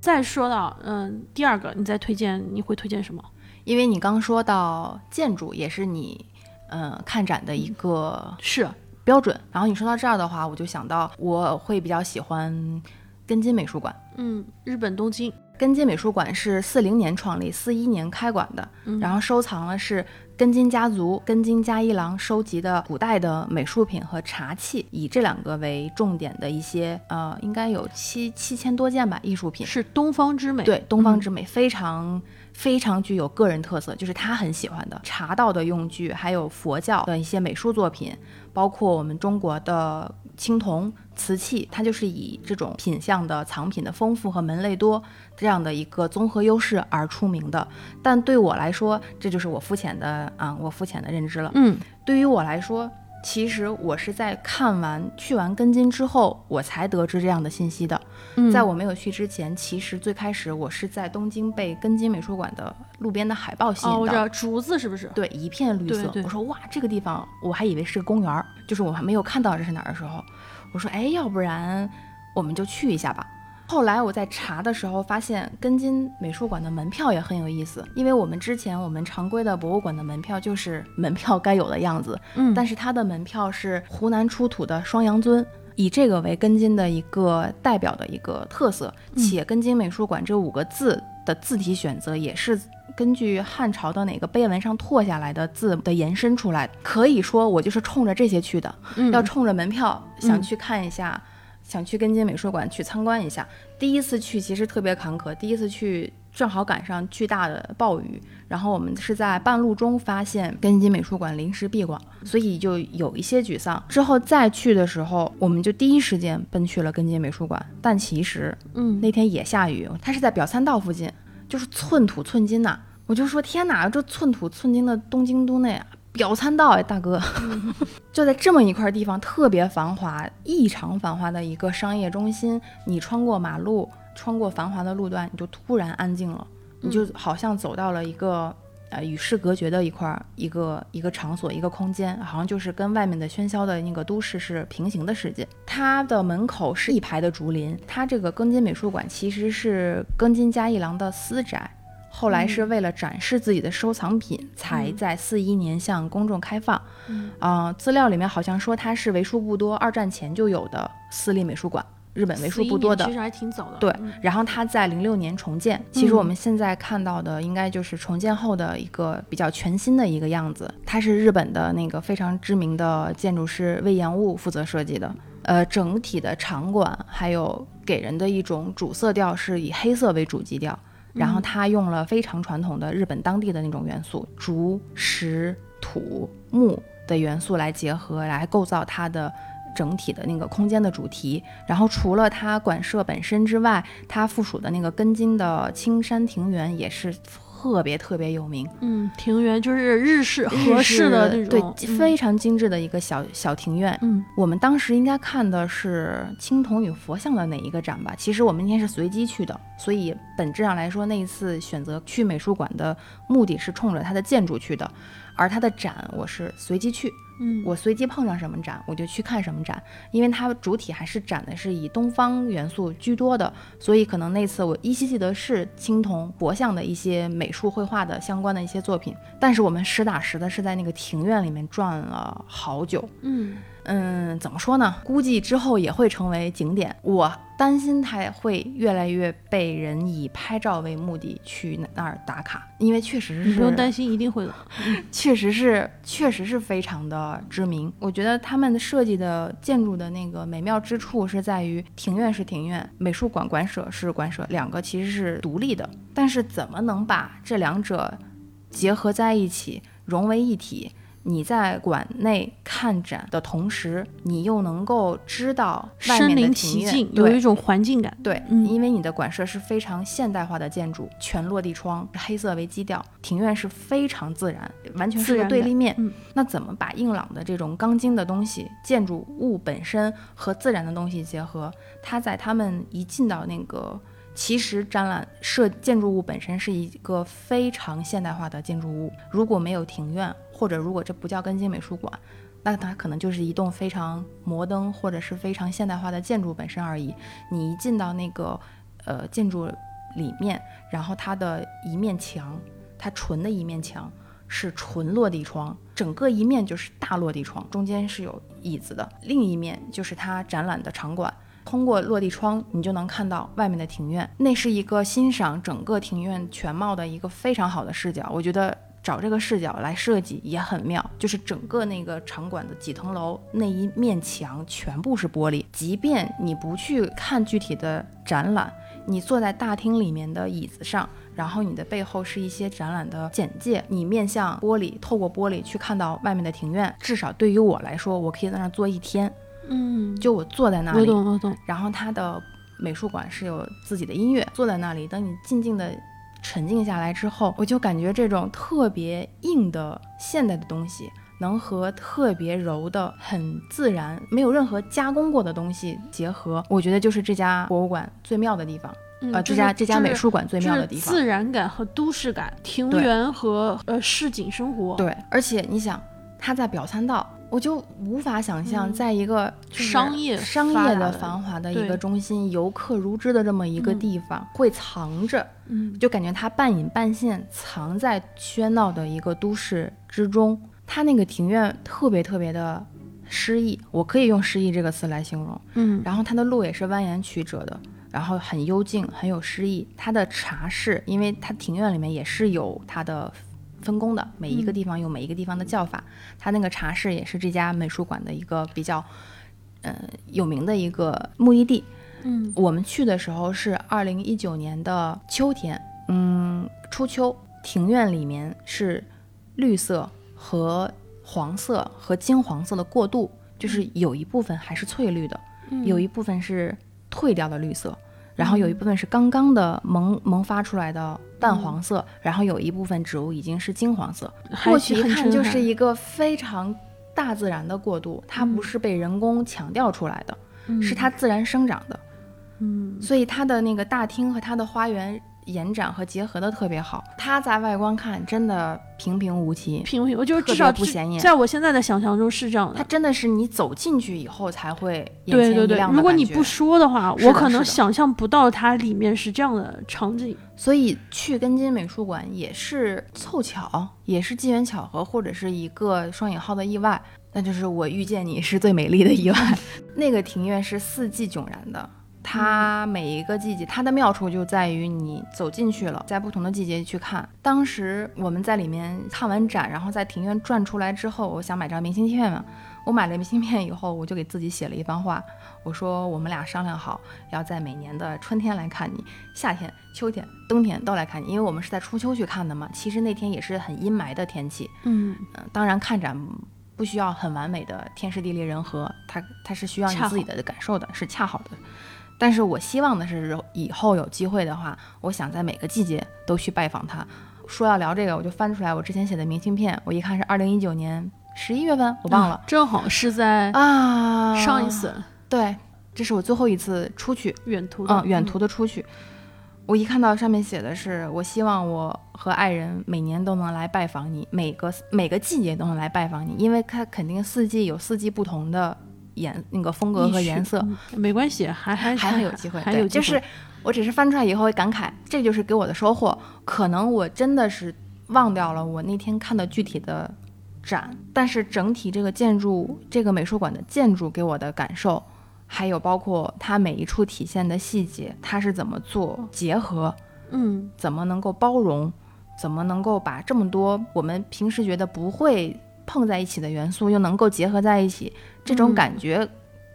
再说到嗯，第二个，你再推荐，你会推荐什么？因为你刚说到建筑也是你嗯看展的一个是标准，然后你说到这儿的话，我就想到我会比较喜欢根津美术馆。嗯，日本东京。根津美术馆是四零年创立，四一年开馆的，嗯。然后收藏了是根津家族根津嘉一郎收集的古代的美术品和茶器，以这两个为重点的一些呃，应该有七七千多件吧艺术品。是东方之美，对，东方之美非常非常具有个人特色，就是他很喜欢的。茶道的用具，还有佛教的一些美术作品，包括我们中国的青铜、瓷器，它就是以这种品相的藏品的丰富和门类多这样的一个综合优势而出名的。但对我来说，这就是我肤浅的啊，我肤浅的认知了。嗯对于我来说，其实我是在看完去完根津之后，我才得知这样的信息的。嗯，在我没有去之前，其实最开始我是在东京被根津美术馆的路边的海报吸引哦，我知道竹子是不是？对，一片绿色。对对我说哇，这个地方我还以为是个公园儿，就是我还没有看到这是哪儿的时候，我说哎，要不然我们就去一下吧。后来我在查的时候发现，根津美术馆的门票也很有意思，因为我们之前我们常规的博物馆的门票就是 门票该有的样子，嗯，但是它的门票是湖南出土的双羊尊，以这个为根津的一个代表的一个特色，嗯且根津美术馆这五个字的字体选择也是根据汉朝的哪个碑文上拓下来的字的延伸出来。可以说我就是冲着这些去的，嗯要冲着门票想嗯去看一下。想去根津美术馆去参观一下，第一次去其实特别坎坷，第一次去正好赶上巨大的暴雨，然后我们是在半路中发现根津美术馆临时闭馆，所以就有一些沮丧。之后再去的时候，我们就第一时间奔去了根津美术馆，但其实嗯那天也下雨，它是在表参道附近，就是寸土寸金呐、我就说天哪，这寸土寸金的东京都内啊，表参道哎，大哥，就在这么一块地方，特别繁华、异常繁华的一个商业中心，你穿过马路，穿过繁华的路段，你就突然安静了，你就好像走到了一个。呃，与世隔绝的一块儿一个一个场所，一个空间，好像就是跟外面的喧嚣的那个都市是平行的世界。它的门口是一排的竹林，它这个庚金美术馆其实是庚金嘉一郎的私宅，后来是为了展示自己的收藏品，才在四一年向公众开放。嗯啊、资料里面好像说它是为数不多二战前就有的私立美术馆，日本为数不多的其实还挺早的。对嗯，然后它在零六年重建。其实我们现在看到的应该就是重建后的一个比较全新的一个样子。它是日本的那个非常知名的建筑师魏延悟负责设计的。呃，整体的场馆还有给人的一种主色调是以黑色为主基调，然后它用了非常传统的日本当地的那种元素，竹、石、土、木的元素来结合，来构造它的整体的那个空间的主题。然后除了它馆舍本身之外，它附属的那个根津的青山庭园也是特别特别有名，嗯，庭园就是日式合适的那种，对，嗯非常精致的一个小小庭院。嗯我们当时应该看的是青铜与佛像的哪一个展吧？其实我们那天是随机去的，所以本质上来说，那一次选择去美术馆的目的是冲着它的建筑去的，而它的展我是随机去，嗯，我随机碰上什么展我就去看什么展，因为它主体还是展的是以东方元素居多的，所以可能那次我依稀记得是青铜、佛像的一些美术绘画的相关的一些作品，但是我们实打实的是在那个庭院里面转了好久。嗯嗯，怎么说呢？估计之后也会成为景点。我担心它会越来越被人以拍照为目的去那那儿打卡，因为确实是不用担心，一定会的。确实是，确实是非常的知名。我觉得他们设计的建筑的那个美妙之处是在于，庭院是庭院，美术馆馆舍是馆舍，两个其实是独立的。但是怎么能把这两者结合在一起，融为一体？你在馆内看展的同时，你又能够知道外面的身临庭院，其境，有一种环境感。对，嗯因为你的馆舍是非常现代化的建筑，全落地窗，黑色为基调，庭院是非常自然，完全是个对立面。嗯那怎么把硬朗的这种钢筋的东西、建筑物本身和自然的东西结合？它在他们一进到那个。其实展览设建筑物本身是一个非常现代化的建筑物，如果没有庭院，或者如果这不叫根津美术馆，那它可能就是一栋非常摩登或者是非常现代化的建筑本身而已。你一进到那个呃建筑里面，然后它的一面墙，它纯的一面墙是纯落地窗，整个一面就是大落地窗，中间是有椅子的，另一面就是它展览的场馆。通过落地窗，你就能看到外面的庭院，那是一个欣赏整个庭院全貌的一个非常好的视角。我觉得找这个视角来设计也很妙，就是整个那个场馆的几层楼那一面墙全部是玻璃，即便你不去看具体的展览，你坐在大厅里面的椅子上，然后你的背后是一些展览的简介，你面向玻璃，透过玻璃去看到外面的庭院，至少对于我来说，我可以在那儿坐一天。嗯，就我坐在那里，我懂我懂。然后它的美术馆是有自己的音乐，坐在那里，等你静静的沉静下来之后，我就感觉这种特别硬的现代的东西，能和特别柔的、很自然、没有任何加工过的东西结合，我觉得就是这家博物馆最妙的地方。嗯呃，这家这家美术馆最妙的地方，自然感和都市感，庭园和呃市井生活。对，而且你想，它在表参道。我就无法想象，在一个商业商业的繁华的一个中心，游客如织的这么一个地方，会藏着，嗯，就感觉它半隐半现，藏在喧闹的一个都市之中。它那个庭院特别特别的诗意，我可以用诗意这个词来形容，嗯。然后它的路也是蜿蜒曲折的，然后很幽静，很有诗意。它的茶室，因为它庭院里面也是有它的。分工的每一个地方有每一个地方的叫法，它那个茶室也是这家美术馆的一个比较，呃有名的一个目的地。嗯，我们去的时候是二零一九年的秋天，嗯，初秋，庭院里面是绿色和黄色和金黄色的过渡，就是有一部分还是翠绿的，有一部分是褪掉的绿色。然后有一部分是刚刚的萌萌发出来的淡黄色，然后有一部分植物已经是金黄色，过去一看就是一个非常大自然的过渡，它不是被人工强调出来的，是它自然生长的。嗯，所以它的那个大厅和它的花园。延展和结合的特别好，它在外观看真的平平无奇，平平，我就至少不显眼。在我现在的想象中是这样的，它真的是你走进去以后才会对对对。如果你不说的话，我可能想象不到它里面是这样的场景。所以去根津美术馆也是凑巧，也是机缘巧合，或者是一个双引号的意外。那就是我遇见你是最美丽的意外。那个庭院是四季迥然的。它每一个季节，它的妙处就在于你走进去了，在不同的季节去看。当时我们在里面看完展，然后在庭院转出来之后，我想买张明信片嘛。我买了明信片以后，我就给自己写了一番话，我说我们俩商量好，要在每年的春天来看你，夏天、秋天、冬天都来看你，因为我们是在初秋去看的嘛。其实那天也是很阴霾的天气，嗯嗯，当然看展不需要很完美的天时地利人和，它它是需要你自己的感受的，是恰好的。但是我希望的是，以后有机会的话，我想在每个季节都去拜访他。说要聊这个，我就翻出来我之前写的明信片，我一看是二零一九年十一月份，我忘了，正好是在啊上一次，对，这是我最后一次出去远途的，嗯，远途的出去。我一看到上面写的是，我希望我和爱人每年都能来拜访你，每个每个季节都能来拜访你，因为它肯定四季有四季不同的。颜那个风格和颜色没关系，还还还很有机会，还有就是我只是翻出来以后会感慨，这就是给我的收获。可能我真的是忘掉了我那天看的具体的展，但是整体这个建筑，这个美术馆的建筑给我的感受，还有包括它每一处体现的细节，它是怎么做结合，嗯，怎么能够包容，怎么能够把这么多我们平时觉得不会。碰在一起的元素又能够结合在一起，这种感觉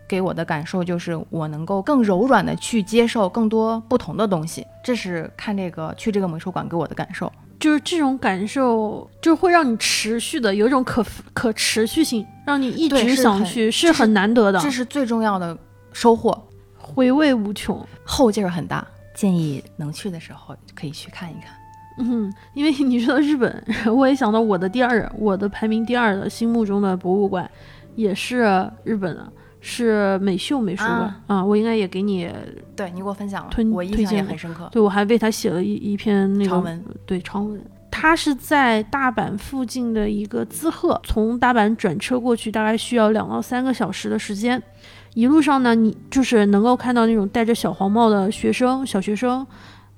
给我的感受就是我能够更柔软的去接受更多不同的东西。这是看这个去这个美术馆给我的感受，就是这种感受就会让你持续的有一种可可持续性，让你一直想去，是很难得的，这是最重要的收获，回味无穷，后劲儿很大。建议能去的时候可以去看一看。嗯，因为你说日本，我也想到我的第二，我的排名第二的心目中的博物馆，也是日本的，是美秀美术馆啊。我应该也给你，对你给我分享了，推我印象也很深刻。对我还为他写了一一篇那个长文，对长文。他是在大阪附近的一个滋贺，从大阪转车过去大概需要两到三个小时的时间。一路上呢，你就是能够看到那种戴着小黄帽的学生，小学生。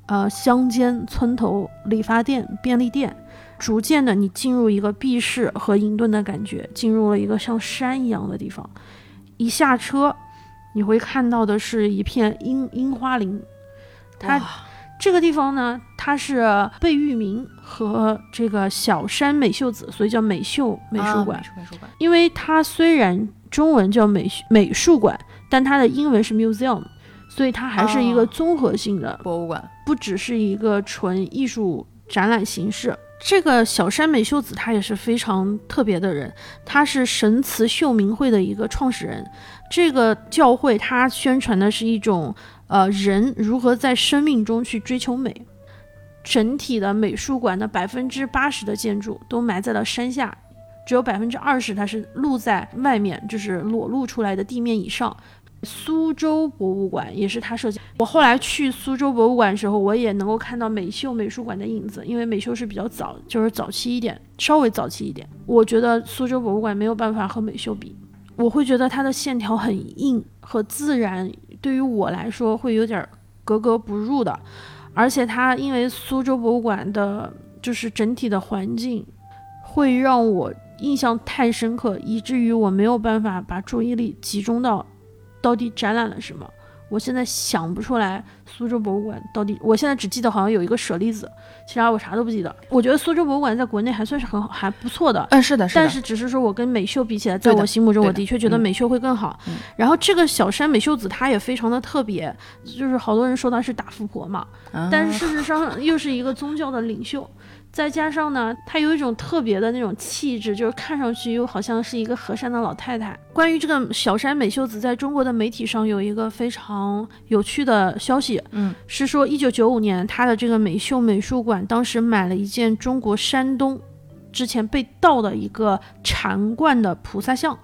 呃乡间村头理发店、便利店，逐渐的你进入一个避世和隐遁的感觉，进入了一个像山一样的地方。一下车，你会看到的是一片樱樱花林。它这个地方呢，它是贝聿铭和这个小山美秀子，所以叫美秀美术馆。啊美术美术馆，因为它虽然中文叫美美术馆，但它的英文是 museum，所以它还是一个哦综合性的，博物馆。不只是一个纯艺术展览形式。这个小山美秀子她也是非常特别的人，她是神慈秀明会的一个创始人。这个教会它宣传的是一种呃人如何在生命中去追求美。整体的美术馆的百分之八十的建筑都埋在了山下，只有百分之二十它是露在外面，就是裸露出来的地面以上。苏州博物馆也是他设计。我后来去苏州博物馆的时候，我也能够看到美秀美术馆的影子，因为美秀是比较早，就是早期一点，稍微早期一点。我觉得苏州博物馆没有办法和美秀比，我会觉得它的线条很硬和自然，对于我来说会有点格格不入的。而且它因为苏州博物馆的，就是整体的环境，会让我印象太深刻，以至于我没有办法把注意力集中到到底展览了什么。我现在想不出来苏州博物馆到底，我现在只记得好像有一个舍利子，其他我啥都不记得。我觉得苏州博物馆在国内还算是很好，还不错的。嗯，是的，是的。但是只是说我跟美秀比起来，在我心目中，我的确觉得嗯美秀会更好。嗯然后这个小山美秀子她也非常的特别，就是好多人说她是大富婆嘛，啊但是事实上又是一个宗教的领袖，再加上呢，她有一种特别的那种气质，就是看上去又好像是一个和善的老太太。关于这个小山美秀子，在中国的媒体上有一个非常有趣的消息，嗯，是说一九九五年她的这个美秀美术馆当时买了一件中国山东之前被盗的一个禅观的菩萨像。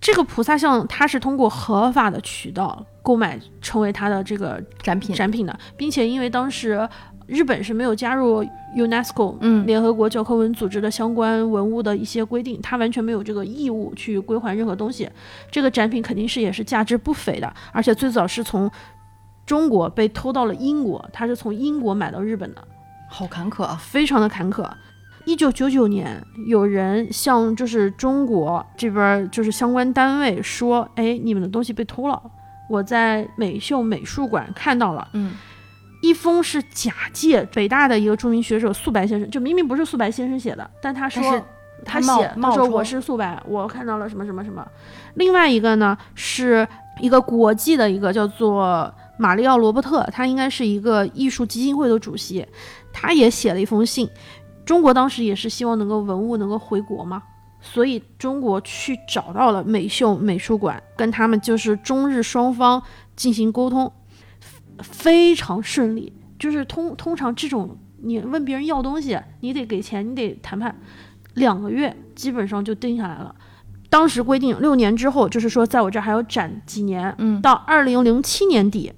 这个菩萨像，它是通过合法的渠道购买，成为它的这个展品，展品的，并且因为当时日本是没有加入 UNESCO 嗯联合国教科文组织的相关文物的一些规定，它完全没有这个义务去归还任何东西。这个展品肯定是也是价值不菲的，而且最早是从中国被偷到了英国，它是从英国买到日本的，好坎坷啊！非常的坎坷。一九九九年，有人向就是中国这边儿就是相关单位说：“哎，你们的东西被偷了。”我在美秀美术馆看到了，嗯，一封是假借北大的一个著名学者素白先生，就明明不是素白先生写的，但他说他写，他说我是素白，我看到了什么什么什么。另外一个呢是一个国际的一个叫做马里奥罗伯特，他应该是一个艺术基金会的主席，他也写了一封信。中国当时也是希望能够文物能够回国嘛，所以中国去找到了美秀美术馆，跟他们就是中日双方进行沟通，非常顺利。就是通通常这种你问别人要东西，你得给钱，你得谈判，两个月基本上就定下来了。当时规定六年之后，就是说在我这儿还要展几年，嗯到二零零七年底，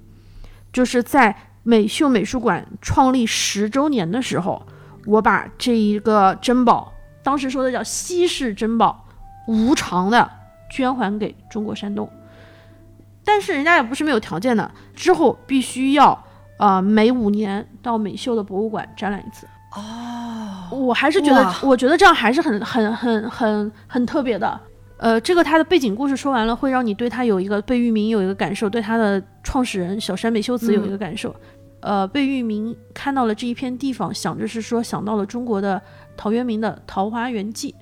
就是在美秀美术馆创立十周年的时候，我把这一个珍宝，当时说的叫稀世珍宝，无偿的捐还给中国山东。但是人家也不是没有条件的，之后必须要呃每五年到美秀的博物馆展览一次。哦，我还是觉得，我觉得这样还是很很很很很特别的。呃，这个他的背景故事说完了，会让你对他有一个贝聿铭有一个感受，对他的创始人小山美秀子有一个感受。呃，贝聿铭看到了这一片地方，想着是说想到了中国的陶渊明的《桃花源记》，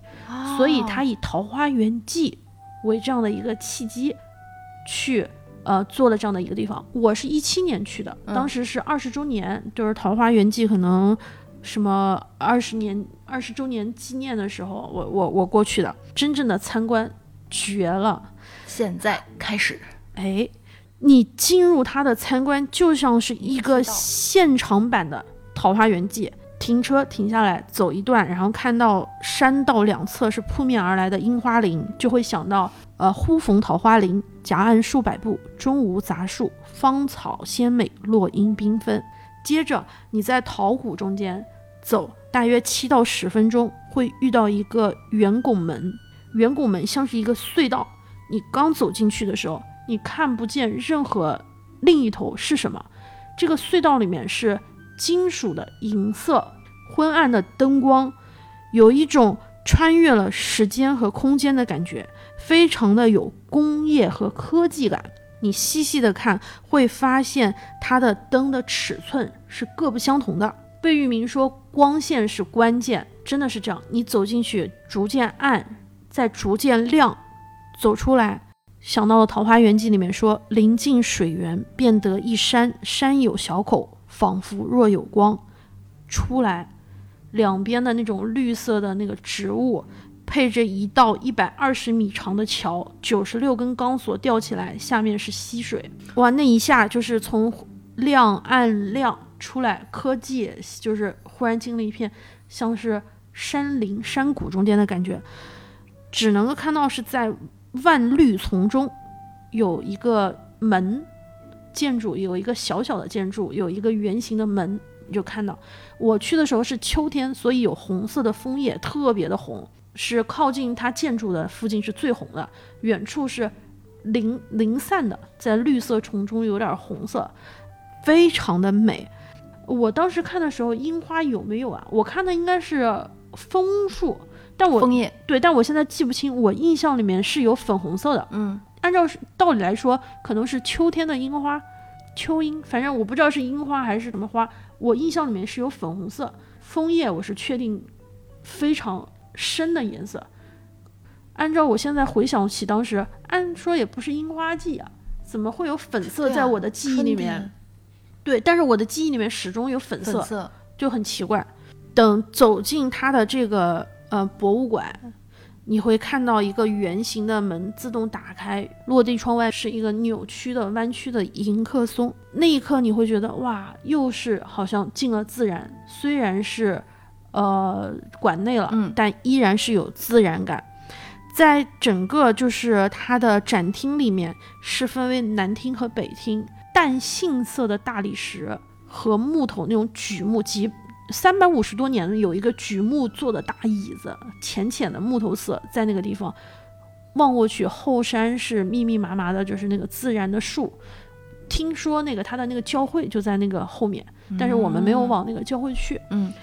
所以他以《桃花源记》为这样的一个契机，去呃做了这样的一个地方。我是一七年去的，嗯当时是二十周年，就是《桃花源记》可能什么二十年二十周年纪念的时候，我我我过去的，真正的参观绝了。现在开始，哎，你进入它的参观，就像是一个现场版的《桃花源记》。停车停下来走一段，然后看到山道两侧是扑面而来的樱花林，就会想到呃忽逢桃花林，夹岸数百步，中无杂树，芳草鲜美，落英缤纷。接着你在桃谷中间走大约七到十分钟，会遇到一个圆拱门，圆拱门像是一个隧道，你刚走进去的时候，你看不见任何另一头是什么，这个隧道里面是金属的银色，昏暗的灯光，有一种穿越了时间和空间的感觉，非常的有工业和科技感。你细细的看，会发现它的灯的尺寸是各不相同的。贝聿铭说，光线是关键，真的是这样。你走进去，逐渐暗，再逐渐亮，走出来。想到了《桃花源记》里面说：“临近水源，便得一山，山有小口，仿佛若有光。”出来，两边的那种绿色的那个植物，配着一道一百二十米长的桥，九十六根钢索吊起来，下面是溪水。哇，那一下就是从亮暗亮出来，科技就是忽然进了一片像是山林山谷中间的感觉，只能够看到是在。万绿丛中有一个门建筑，有一个小小的建筑，有一个圆形的门，你就看到。我去的时候是秋天，所以有红色的枫叶，特别的红，是靠近它建筑的附近是最红的，远处是零零散的，在绿色丛中有点红色，非常的美。我当时看的时候，樱花有没有啊？我看的应该是枫树。但我枫叶对，但我现在记不清，我印象里面是有粉红色的。嗯，按照道理来说，可能是秋天的樱花，秋樱，反正我不知道是樱花还是什么花。我印象里面是有粉红色枫叶，我是确定非常深的颜色。按照我现在回想起当时，按说也不是樱花季啊，怎么会有粉色在我的记忆里面？对，但是我的记忆里面始终有粉色，就很奇怪。等走进它的这个。呃，博物馆，你会看到一个圆形的门自动打开，落地窗外是一个扭曲的、弯曲的迎客松。那一刻，你会觉得哇，又是好像进了自然。虽然是呃馆内了，嗯，但依然是有自然感。在整个就是它的展厅里面，是分为南厅和北厅，淡杏色的大理石和木头那种榉木及。三百五十多年有一个榉木做的大椅子，浅浅的木头色，在那个地方望过去，后山是密密麻麻的，就是那个自然的树。听说那个他的那个教会就在那个后面，但是我们没有往那个教会去。嗯，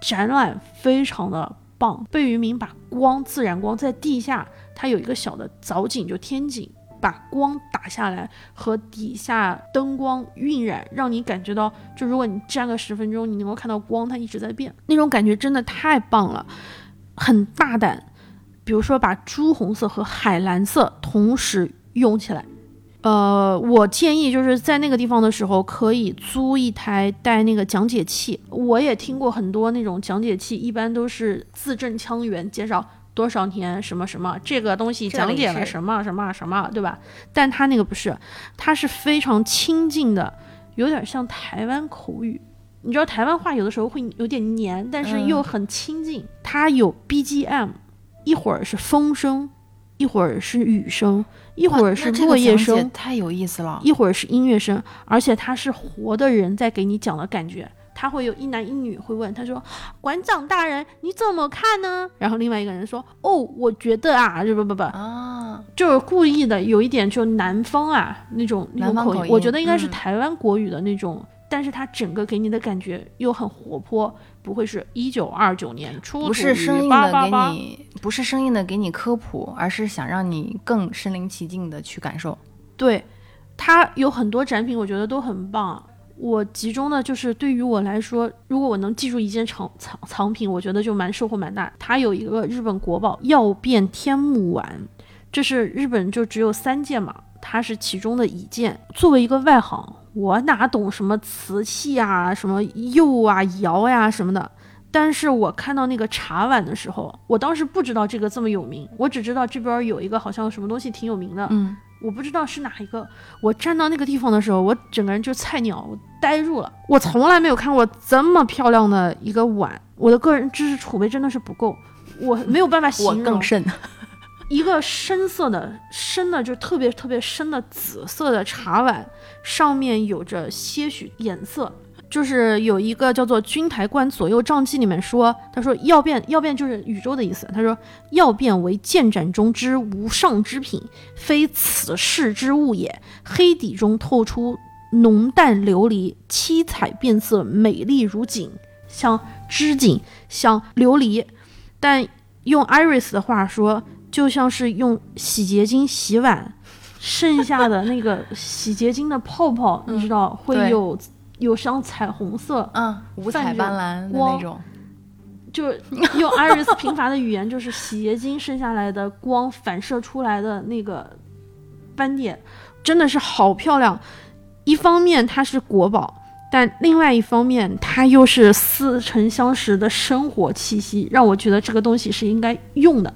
展览非常的棒。贝聿铭把光，自然光在地下，它有一个小的藻井，就天井。把光打下来和底下灯光晕染，让你感觉到，就如果你站个十分钟，你能够看到光，它一直在变，那种感觉真的太棒了，很大胆。比如说把朱红色和海蓝色同时用起来，呃，我建议就是在那个地方的时候可以租一台带那个讲解器。我也听过很多那种讲解器，一般都是字正腔圆介绍。多少年什么什么这个东西讲解了什么什么什么，对吧？但他那个不是，他是非常亲近的，有点像台湾口语。你知道台湾话有的时候会有点黏，但是又很亲近。它有 BGM，一会儿是风声，一会儿是雨声，一会儿是落叶声，太有意思了。一会儿是音乐声，而且他是活的人在给你讲的感觉。他会有一男一女会问，他说：“馆长大人，你怎么看呢？”然后另外一个人说：“哦，我觉得啊，就不不不啊，就是故意的，有一点就南方啊那种那种口音，我觉得应该是台湾国语的那种，但是他整个给你的感觉又很活泼，不会是一九二九年出不是生硬的给你，不是生硬的给你科普，而是想让你更身临其境的去感受。对，它有很多展品，我觉得都很棒。我集中的就是对于我来说，如果我能记住一件藏藏藏品，我觉得就蛮收获蛮大。它有一个日本国宝曜变天目丸，这是日本就只有三件嘛，它是其中的一件。作为一个外行，我哪懂什么瓷器啊，什么釉啊、窑呀什么的。但是我看到那个茶碗的时候，我当时不知道这个这么有名，我只知道这边有一个好像什么东西挺有名的。嗯。我不知道是哪一个。我站到那个地方的时候，我整个人就菜鸟，我呆住了。我从来没有看过这么漂亮的一个碗。我的个人知识储备真的是不够，我没有办法形容。我更甚。一个深色的、深的，就特别特别深的紫色的茶碗，上面有着些许颜色。就是有一个叫做《君台观左右账记》里面说，他说要变要变就是宇宙的意思。他说要变为剑斩中之无上之品，非此世之物也。黑底中透出浓淡琉璃，七彩变色，美丽如锦，像织锦，像琉璃。但用 Iris 的话说，就像是用洗洁精洗碗，剩下的那个洗洁精的泡泡，你知道会有有像彩虹色，嗯，五彩斑斓的那种。就用 Iris 贫乏的语言，就是洗洁精剩下来的光反射出来的那个斑点，真的是好漂亮。一方面它是国宝，但另外一方面它又是似曾相识的生活气息，让我觉得这个东西是应该用的。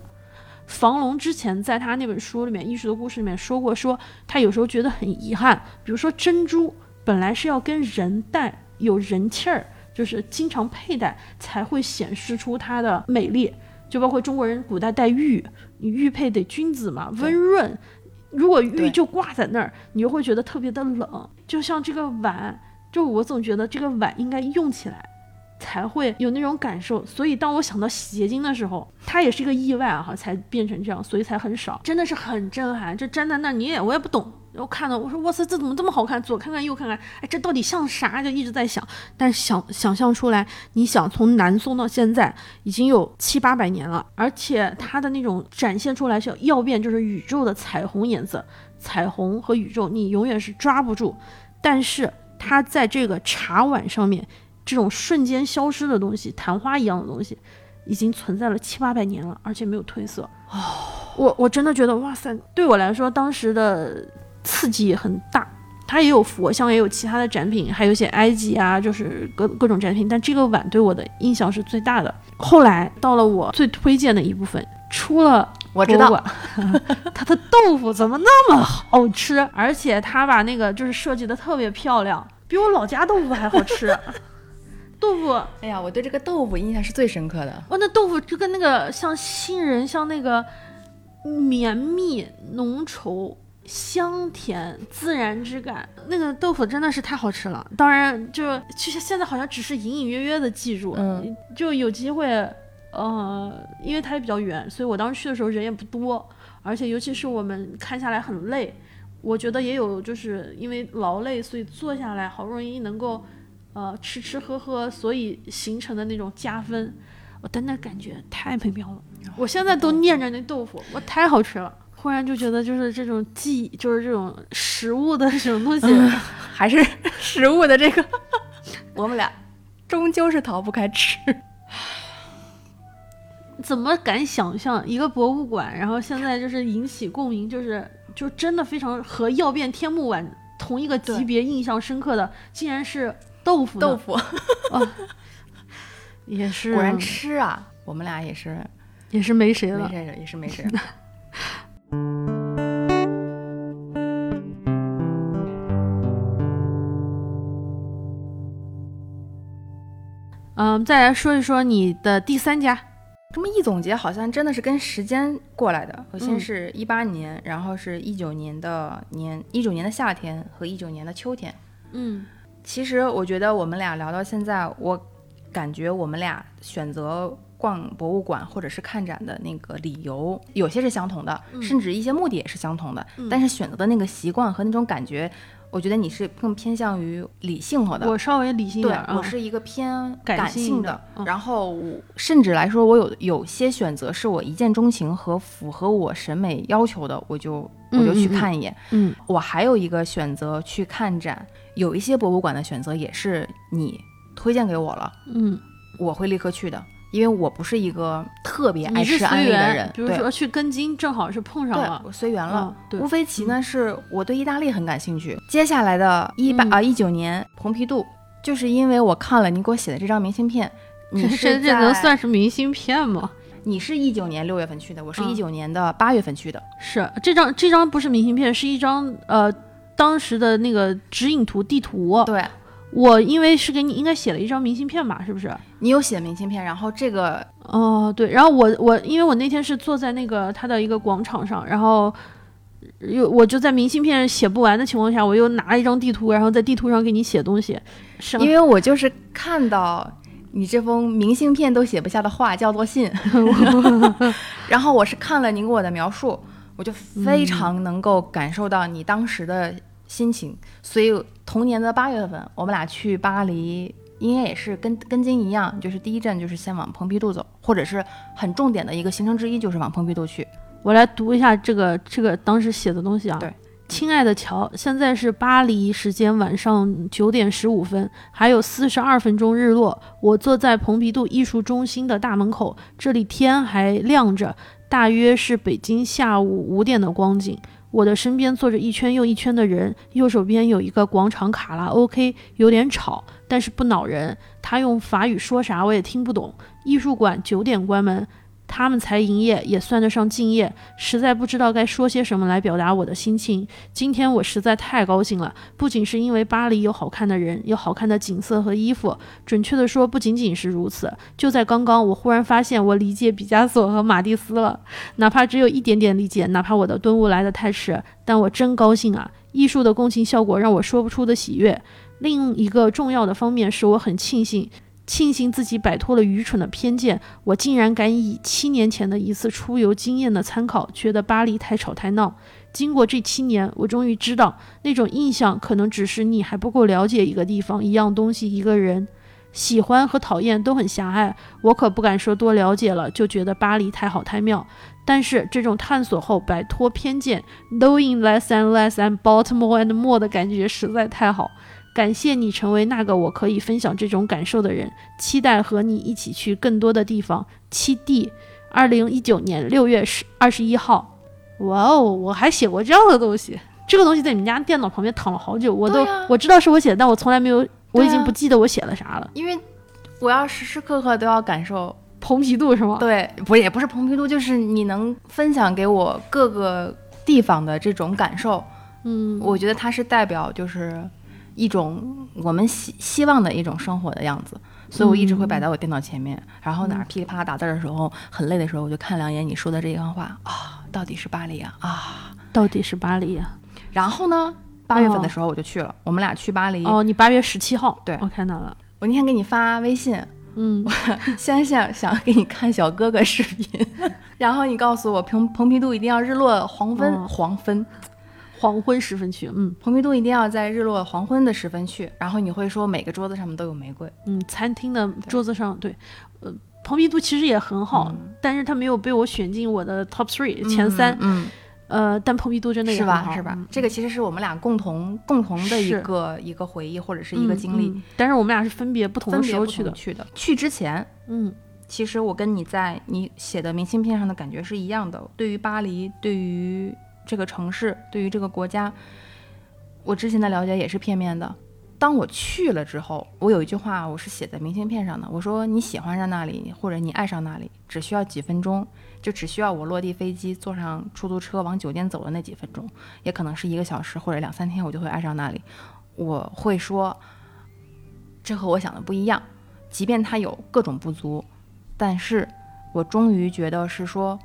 房龙之前在他那本书里面《艺术的故事》里面说过，说他有时候觉得很遗憾，比如说珍珠本来是要跟人戴，有人气儿。就是经常佩戴才会显示出它的美丽，就包括中国人古代戴玉，你玉佩得君子嘛，温润。如果玉就挂在那儿，你就会觉得特别的冷。就像这个碗，就我总觉得这个碗应该用起来，才会有那种感受。所以当我想到洗洁精的时候，它也是一个意外啊，才变成这样，所以才很少。真的是很震撼，这站在那你也我也不懂。我看到我说哇塞，这怎么这么好看？左看看右看看，哎，这到底像啥？就一直在想。但想想象出来，你想从南宋到现在已经有七八百年了，而且它的那种展现出来是要变，就是宇宙的彩虹颜色，彩虹和宇宙你永远是抓不住。但是它在这个茶碗上面，这种瞬间消失的东西，昙花一样的东西，已经存在了七八百年了，而且没有褪色。哦，我我真的觉得哇塞，对我来说当时的。刺激也很大，它也有佛像，也有其他的展品，还有一些埃及啊，就是各各种展品。但这个碗对我的印象是最大的。后来到了我最推荐的一部分，出了我知道，它的豆腐怎么那么好吃？而且它把那个就是设计的特别漂亮，比我老家豆腐还好吃。豆腐，哎呀，我对这个豆腐印象是最深刻的。哇，那豆腐就跟那个像杏仁，像那个绵密浓稠。香甜自然之感，那个豆腐真的是太好吃了。当然，就其实现在好像只是隐隐约约的记住，嗯，就有机会，呃，因为它也比较远，所以我当时去的时候人也不多，而且尤其是我们看下来很累，我觉得也有就是因为劳累，所以坐下来好不容易能够，呃，吃吃喝喝，所以形成的那种加分，我的那感觉太美妙了。我现在都念着那豆腐，我太好吃了。忽然就觉得，就是这种记忆，就是这种食物的什么东西，还是食物的这个，我们俩终究是逃不开吃。怎么敢想象一个博物馆，然后现在就是引起共鸣，就是就真的非常和曜变天目碗同一个级别，印象深刻的，竟然是豆腐。豆腐，也是果然吃啊！我们俩也是，也是没谁了，没谁，也是没谁了。嗯，再来说一说你的第三家。这么一总结，好像真的是跟时间过来的。我先是一八年，然后是一九年的年，一九年的夏天和一九年的秋天。嗯，其实我觉得我们俩聊到现在，我感觉我们俩选择逛博物馆或者是看展的那个理由有些是相同的，甚至一些目的也是相同的。但是选择的那个习惯和那种感觉。我觉得你是更偏向于理性的，我稍微理性一点，我是一个偏感性的。然后我甚至来说，我有有些选择是我一见钟情和符合我审美要求的，我就我就去看一眼。嗯，我还有一个选择去看展，有一些博物馆的选择也是你推荐给我了，嗯，我会立刻去的。因为我不是一个特别爱吃安利的人，比如说去根津，正好是碰上了，我随缘了。对，乌菲齐呢，是我对意大利很感兴趣。接下来的一八啊一九年，蓬皮杜，就是因为我看了你给我写的这张明信片。你这这能算是明信片吗？你是一九年六月份去的，我是一九年的八月份去的。是这张这张不是明信片，是一张呃当时的那个指引图地图。对。我因为是给你应该写了一张明信片吧，是不是？你有写明信片，然后这个哦对，然后我我因为我那天是坐在那个他的一个广场上，然后又我就在明信片写不完的情况下，我又拿了一张地图，然后在地图上给你写东西。因为我就是看到你这封明信片都写不下的话叫做信，然后我是看了您给我的描述，我就非常能够感受到你当时的。心情。所以同年的八月份，我们俩去巴黎，应该也是跟跟金一样，就是第一站就是先往蓬皮杜走，或者是很重点的一个行程之一就是往蓬皮杜去。我来读一下这个这个当时写的东西啊。对，亲爱的乔，现在是巴黎时间晚上九点十五分，还有四十二分钟日落。我坐在蓬皮杜艺术中心的大门口，这里天还亮着，大约是北京下午五点的光景。我的身边坐着一圈又一圈的人，右手边有一个广场卡拉 OK，有点吵，但是不恼人。他用法语说啥我也听不懂。艺术馆九点关门。他们才营业，也算得上敬业。实在不知道该说些什么来表达我的心情。今天我实在太高兴了，不仅是因为巴黎有好看的人，有好看的景色和衣服。准确的说，不仅仅是如此。就在刚刚，我忽然发现我理解毕加索和马蒂斯了，哪怕只有一点点理解，哪怕我的顿悟来得太迟，但我真高兴啊！艺术的共情效果让我说不出的喜悦。另一个重要的方面是我很庆幸。庆幸自己摆脱了愚蠢的偏见，我竟然敢以七年前的一次出游经验的参考，觉得巴黎太吵太闹。经过这七年，我终于知道，那种印象可能只是你还不够了解一个地方、一样东西、一个人。喜欢和讨厌都很狭隘，我可不敢说多了解了就觉得巴黎太好太妙。但是这种探索后摆脱偏见，knowing less and less and Baltimore and more 的感觉实在太好。感谢你成为那个我可以分享这种感受的人，期待和你一起去更多的地方。七 D，二零一九年六月十二十一号。哇哦，我还写过这样的东西，这个东西在你们家电脑旁边躺了好久，我都我知道是我写的，但我从来没有，我已经不记得我写了啥了。因为我要时时刻刻都要感受蓬皮杜是吗？对，不也不是蓬皮杜，就是你能分享给我各个地方的这种感受。嗯，我觉得它是代表就是。一种我们希希望的一种生活的样子，所以我一直会摆在我电脑前面，然后哪儿噼里啪啦打字的时候，很累的时候，我就看两眼你说的这一番话啊，到底是巴黎啊啊，到底是巴黎呀。然后呢，八月份的时候我就去了，我们俩去巴黎。哦，你八月十七号，对，我看到了。我那天给你发微信，嗯，我先想想给你看小哥哥视频，然后你告诉我蓬蓬皮杜一定要日落黄昏，黄昏。黄昏时分去，嗯，蓬皮杜一定要在日落黄昏的时分去。然后你会说每个桌子上面都有玫瑰，嗯，餐厅的桌子上，对，呃，蓬皮杜其实也很好，但是它没有被我选进我的 top three 前三，嗯，呃，但蓬皮杜真的是吧？是吧？这个其实是我们俩共同共同的一个一个回忆或者是一个经历，但是我们俩是分别不同的时候去的。去的去之前，嗯，其实我跟你在你写的明信片上的感觉是一样的。对于巴黎，对于这个城市对于这个国家，我之前的了解也是片面的。当我去了之后，我有一句话我是写在明信片上的，我说你喜欢上那里或者你爱上那里，只需要几分钟，就只需要我落地飞机坐上出租车往酒店走的那几分钟，也可能是一个小时或者两三天，我就会爱上那里。我会说，这和我想的不一样，即便它有各种不足，但是我终于觉得是说。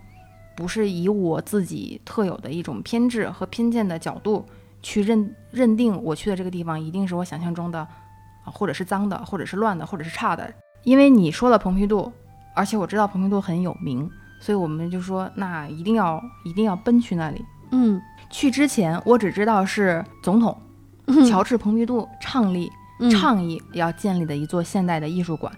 不是以我自己特有的一种偏执和偏见的角度去认认定我去的这个地方一定是我想象中的，啊，或者是脏的，或者是乱的，或者是差的。因为你说了蓬皮杜，而且我知道蓬皮杜很有名，所以我们就说那一定要一定要奔去那里。嗯，去之前我只知道是总统 乔治蓬皮杜倡立倡议要建立的一座现代的艺术馆。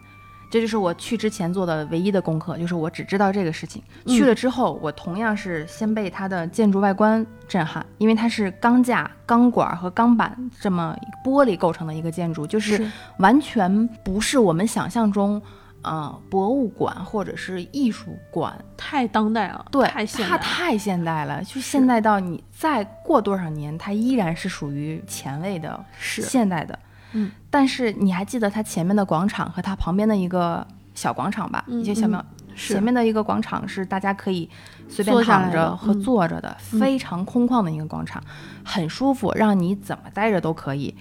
这就是我去之前做的唯一的功课，就是我只知道这个事情。去了之后，我同样是先被它的建筑外观震撼，因为它是钢架、钢管和钢板这么玻璃构成的一个建筑，就是完全不是我们想象中，呃，博物馆或者是艺术馆，太当代了。对，它太现代了，就现代到你再过多少年，它依然是属于前卫的，是现代的。嗯，但是你还记得它前面的广场和它旁边的一个小广场吧？一些小庙，前面的一个广场是大家可以随便躺着和坐着的，非常空旷的一个广场，很舒服，让你怎么待着都可以。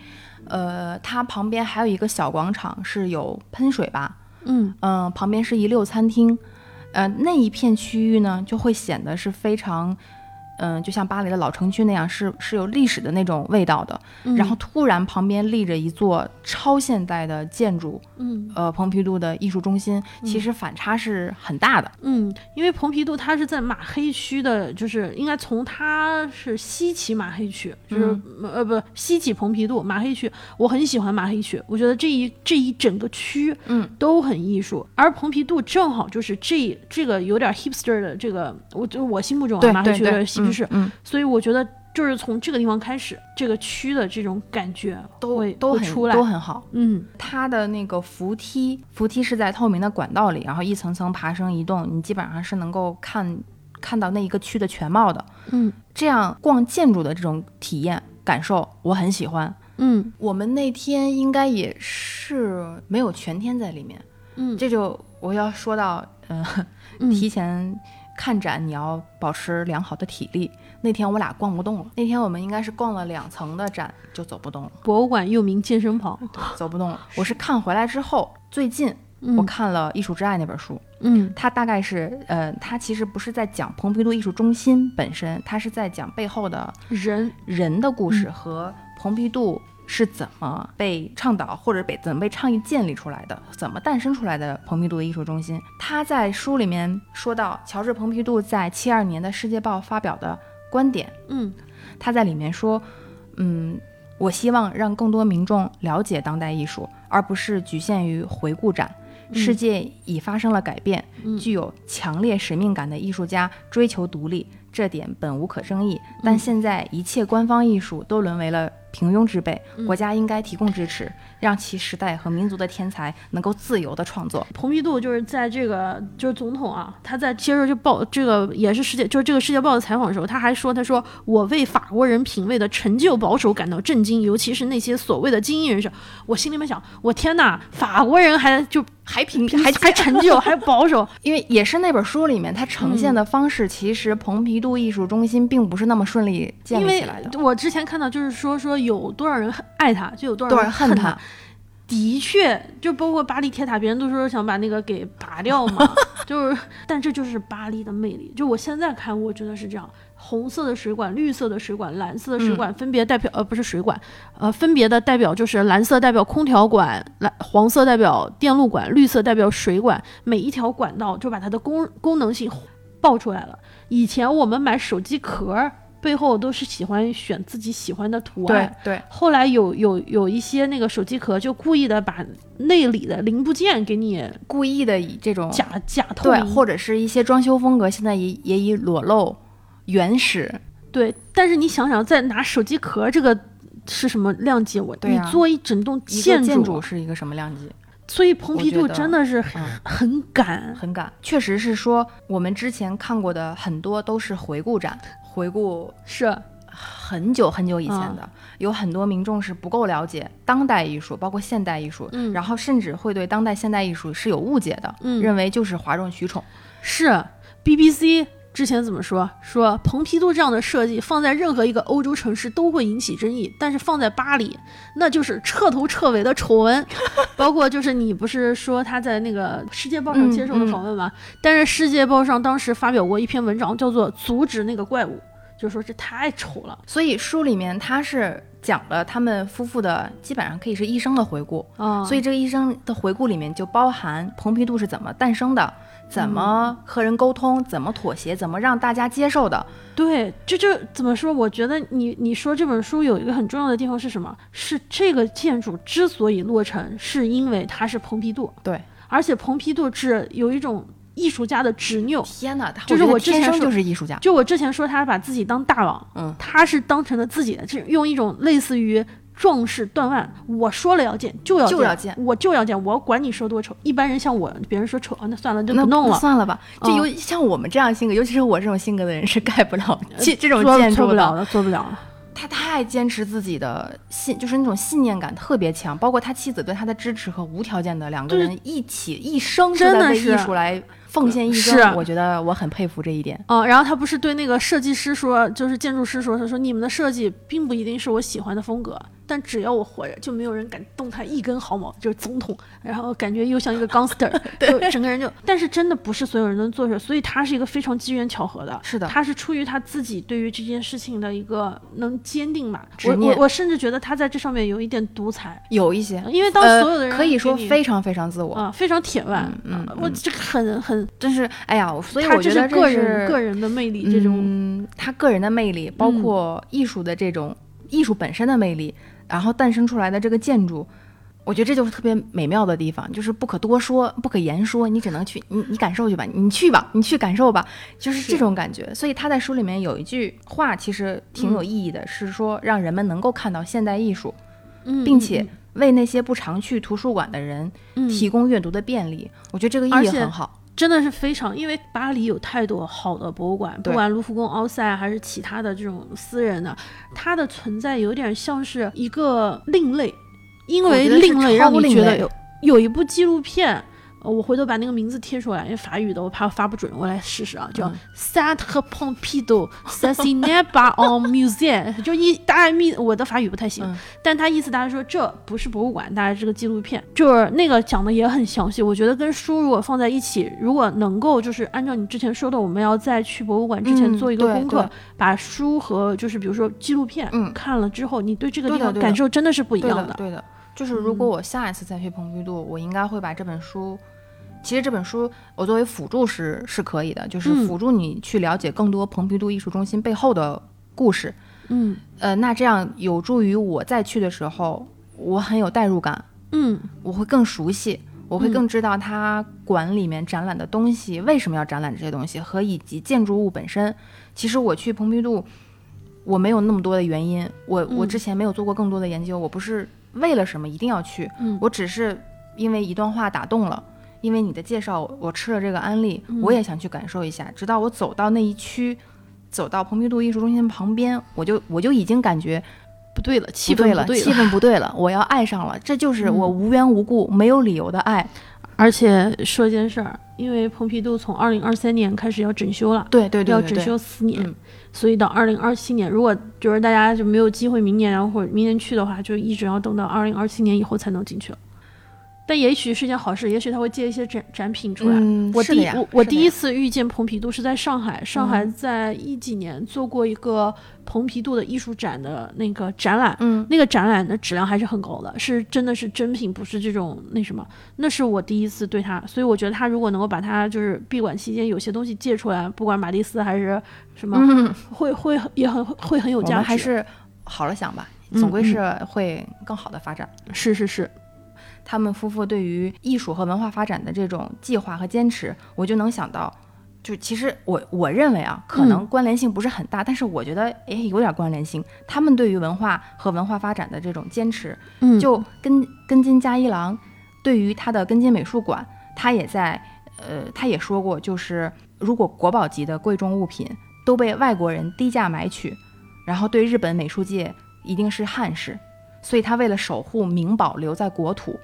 呃，它旁边还有一个小广场是有喷水吧？嗯嗯，旁边是一溜餐厅，呃，那一片区域呢就会显得是非常嗯，就像巴黎的老城区那样，是是有历史的那种味道的。嗯然后突然旁边立着一座超现代的建筑，嗯。呃，蓬皮杜的艺术中心，其实反差是很大的。嗯，因为蓬皮杜它是在马黑区的，就是应该从它是西起马黑区，就是、嗯。呃不西起蓬皮杜马黑区，我很喜欢马黑区，我觉得这一这一整个区嗯。都很艺术，而蓬皮杜正好就是这这个有点 hipster 的这个，我就我心目中啊马黑区有对对，点嬉皮士，嗯，所以我觉得就是从这个地方开始，这个区的这种感觉都会都很出来。都，很好。嗯。它的那个扶梯，扶梯是在透明的管道里，然后一层层爬升移动，你基本上是能够看看到那一个区的全貌的。嗯。这样逛建筑的这种体验感受，我很喜欢。嗯。我们那天应该也是没有全天在里面，嗯，这就我要说到，呃，嗯。提前看展你要保持良好的体力。那天我俩逛不动了，那天我们应该是逛了两层的展就走不动了，博物馆又名健身房，走不动了。我是看回来之后，最近嗯。我看了《艺术之爱》那本书，嗯。它大概是，呃，它其实不是在讲蓬皮杜艺术中心本身，它是在讲背后的人。人的故事和蓬皮杜是怎么被倡导或者被怎么被倡议建立出来的，怎么诞生出来的蓬皮杜的艺术中心。他在书里面说到，乔治·蓬皮杜在七二年的《世界报》发表的观点，嗯他在里面说，嗯，我希望让更多民众了解当代艺术，而不是局限于回顾展。世界已发生了改变，嗯具有强烈使命感的艺术家追求独立，这点本无可争议。但现在一切官方艺术都沦为了平庸之辈，国家应该提供支持，让其时代和民族的天才能够自由的创作。蓬皮杜就是在这个就是总统啊，他在接受这报这个也是世界就是这个世界报的采访的时候，他还说他说我为法国人品味的陈旧保守感到震惊，尤其是那些所谓的精英人士。我心里面想，我天哪，法国人还就还平 还还陈旧还保守，因为也是那本书里面，它呈现的方式，其实蓬皮杜艺术中心并不是那么顺利建立起来的。我之前看到就是说说有多少人爱他，就有多少人恨人恨他？的确，就包括巴黎铁塔，别人都说想把那个给拔掉嘛，就是，但这就是巴黎的魅力。就我现在看，我觉得是这样：红色的水管、绿色的水管、蓝色的水管，分别代表、呃不是水管，呃分别的代表就是蓝色代表空调管，蓝黄色代表电路管，绿色代表水管。每一条管道就把它的功功能性爆出来了。以前我们买手机壳儿背后都是喜欢选自己喜欢的图案对，对，后来有有有一些那个手机壳就故意的把内里的零部件给你故意的以这种假假透或者是一些装修风格，现在也也以裸露、原始，对。但是你想想，再拿手机壳这个是什么量级？我、你做一整栋建建筑是一个什么量级？所以蓬皮杜真的是很、嗯很赶。很赶，确实是说我们之前看过的很多都是回顾展，回顾是，很久很久以前的，嗯有很多民众是不够了解当代艺术，包括现代艺术，嗯。然后甚至会对当代现代艺术是有误解的，嗯。认为就是哗众取宠。是。BBC 之前怎么说？说蓬皮杜这样的设计放在任何一个欧洲城市都会引起争议，但是放在巴黎，那就是彻头彻尾的丑闻。包括就是你不是说他在那个《世界报》上嗯接受的访问吗？但是《世界报》上当时发表过一篇文章，叫做《阻止那个怪物》，就说这太丑了所以书里面他是讲了他们夫妇的基本上可以是一生的回顾，啊。所以这个一生的回顾里面就包含蓬皮杜是怎么诞生的，怎么和人沟通，怎么妥协，怎么让大家接受的。对，这就怎么说？我觉得你你说这本书有一个很重要的地方是什么？是这个建筑之所以落成，是因为它是蓬皮杜。对，而且蓬皮杜是有一种艺术家的执拗。天哪，他就是我之前说天生就是艺术家。就我之前说他把自己当大王，嗯他是当成了自己的，这用一种类似于壮士断腕，我说了要见就要就要见我就要见，我管你说多丑。一般人像我，别人说丑，啊那算了，就不弄了。算了吧。就嗯尤像我们这样性格，尤其是我这种性格的人，是 盖不了这这种做建筑的。做不了的，做不了了。他太坚持自己的信，就是那种信念感特别强，包括他妻子对他的支持和无条件的两个人一起一生真的艺术来奉献一生。我觉得我很佩服这一点。嗯，然后他不是对那个设计师说，就是建筑师说，他说你们的设计并不一定是我喜欢的风格，但只要我活着，就没有人敢动他一根毫毛，就是总统，然后感觉又像一个 gangster，就整个人就，但是真的不是所有人能做出来，所以他是一个非常机缘巧合的，是的。他是出于他自己对于这件事情的一个能坚定吧，我我我甚至觉得他在这上面有一点独裁，有一些，因为当呃所有的人可以说非常非常自我，啊、非常铁腕，嗯啊我这个很很，真是哎呀，所以我觉得是个是人个人的魅力，这种。嗯，他个人的魅力，包嗯。括艺术的这种、艺术本身的魅力，然后诞生出来的这个建筑，我觉得这就是特别美妙的地方，就是不可多说，不可言说，你只能去，你你感受去吧，你去吧，你去感受吧，就是是这种感觉。所以他在书里面有一句话，其实挺有意义的，是说让人们能够看到现代艺术，嗯，并且为那些不常去图书馆的人嗯提供阅读的便利。我觉得这个意义很好。真的是非常，因为巴黎有太多好的博物馆，不管卢浮宫、奥赛还是其他的这种私人的，它的存在有点像是一个另类，因为另类让你觉得有有一部纪录片。呃我回头把那个名字贴出来，因为法语的我怕发不准，我来试试啊，叫嗯 Centre Pompidou Assassiné par un musée，就一大概密我的法语不太行，嗯但他意思大家说这不是博物馆，大家是个纪录片，就是那个讲的也很详细。我觉得跟书如果放在一起，如果能够就是按照你之前说的，我们要在去博物馆之前嗯做一个功课，对把书和就是比如说纪录片、嗯看了之后，你对这个地方感受真的是不一对样的，对的。就是如果我下一次再去蓬皮杜，我应该会把这本书。其实这本书我作为辅助是是可以的，就是嗯辅助你去了解更多蓬皮杜艺术中心背后的故事。嗯呃，那这样有助于我再去的时候，我很有代入感，嗯我会更熟悉，我会嗯更知道它馆里面展览的东西为什么要展览这些东西，和以及建筑物本身。其实我去蓬皮杜，我没有那么多的原因，我我嗯之前没有做过更多的研究，我不是为了什么一定要去，嗯我只是因为一段话打动了。因为你的介绍，我吃了这个安利，嗯我也想去感受一下。直到我走到那一区，走到蓬皮杜艺术中心旁边，我就我就已经感觉不对了，气不对了，氛不对气氛不对了，我要爱上了。这就是我嗯无缘无故、没有理由的爱。而且说一件事儿，因为蓬皮杜从二零二三年开始要整修了。对对对要整修四年，嗯所以到二零二七年，如果就是大家就没有机会明年，然后或者明年去的话，就一直要等到二零二七年以后才能进去了。但也许是件好事，也许他会借一些展展品出来。嗯，我第我我第一次遇见蓬皮杜是在上海，上海在一几年做过一个蓬皮杜的艺术展的那个展览，嗯那个展览的质量还是很高的，是真的是真品，不是这种那什么。那是我第一次对他，所以我觉得他如果能够把他就是闭馆期间有些东西借出来，不管马蒂斯还是什么，嗯，会会也很会很有价值。还是好了想吧，嗯总归是会更好的发展。是是是，他们夫妇对于艺术和文化发展的这种计划和坚持，我就能想到，就其实我我认为啊，可能嗯。关联性不是很大，但是我觉得诶有点关联性。他们对于文化和文化发展的这种坚持，嗯。就跟根津加一郎对于他的根津美术馆，他也在呃，他也说过，就是如果国宝级的贵重物品都被外国人低价买取，然后对日本美术界一定是憾事，所以他为了守护名宝留在国土，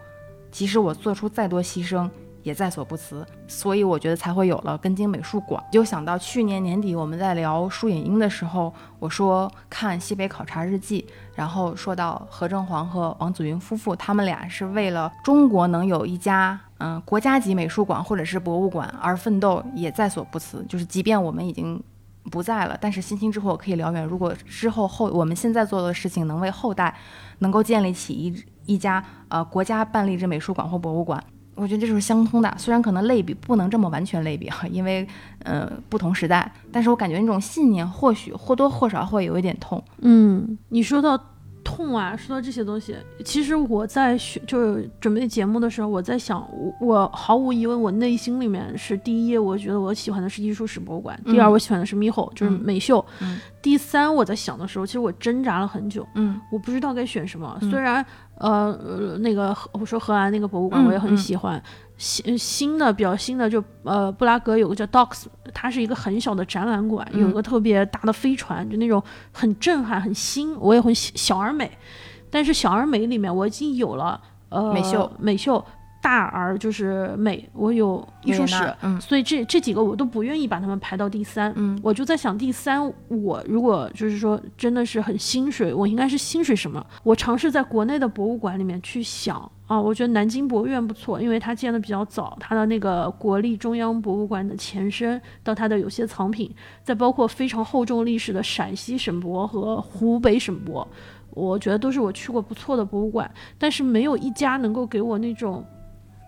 即使我做出再多牺牲。也在所不辞，所以我觉得才会有了根津美术馆。就想到去年年底我们在聊舒影音的时候，我说看西北考察日记，然后说到何正煌和王祖云夫妇，他们俩是为了中国能有一家嗯、国家级美术馆或者是博物馆而奋斗，也在所不辞。就是即便我们已经不在了，但是星星之火可以燎原。如果之后后我们现在做的事情能为后代能够建立起一一家呃国家办立这美术馆或博物馆。我觉得这是相通的，虽然可能类比不能这么完全类比哈，因为呃不同时代，但是我感觉那种信念或许或多或少会有一点痛。嗯，你说到痛啊，说到这些东西，其实我在选就是准备节目的时候，我在想，我我毫无疑问，我内心里面是第一页，我觉得我喜欢的是艺术史博物馆；第二，嗯我喜欢的是 Miho，就是嗯美秀；嗯第三，我在想的时候，其实我挣扎了很久，嗯我不知道该选什么。嗯虽然呃呃那个我说荷兰那个博物馆嗯我也很嗯喜欢，新新的比较新的就呃布拉格有个叫 Docks，它是一个很小的展览馆，有个特别大的飞船，就那种很震撼、很新，我也很小而美。但是小而美里面我已经有了呃美秀美秀。大而就是美，我有艺术史，嗯所以这这几个我都不愿意把他们排到第三。嗯我就在想，第三，我如果就是说真的是很薪水，我应该是薪水什么？我尝试在国内的博物馆里面去想啊，我觉得南京博物院不错，因为它建的比较早，它的那个国立中央博物馆的前身到它的有些藏品，再包括非常厚重历史的陕西省博和湖北省博，我觉得都是我去过不错的博物馆，但是没有一家能够给我那种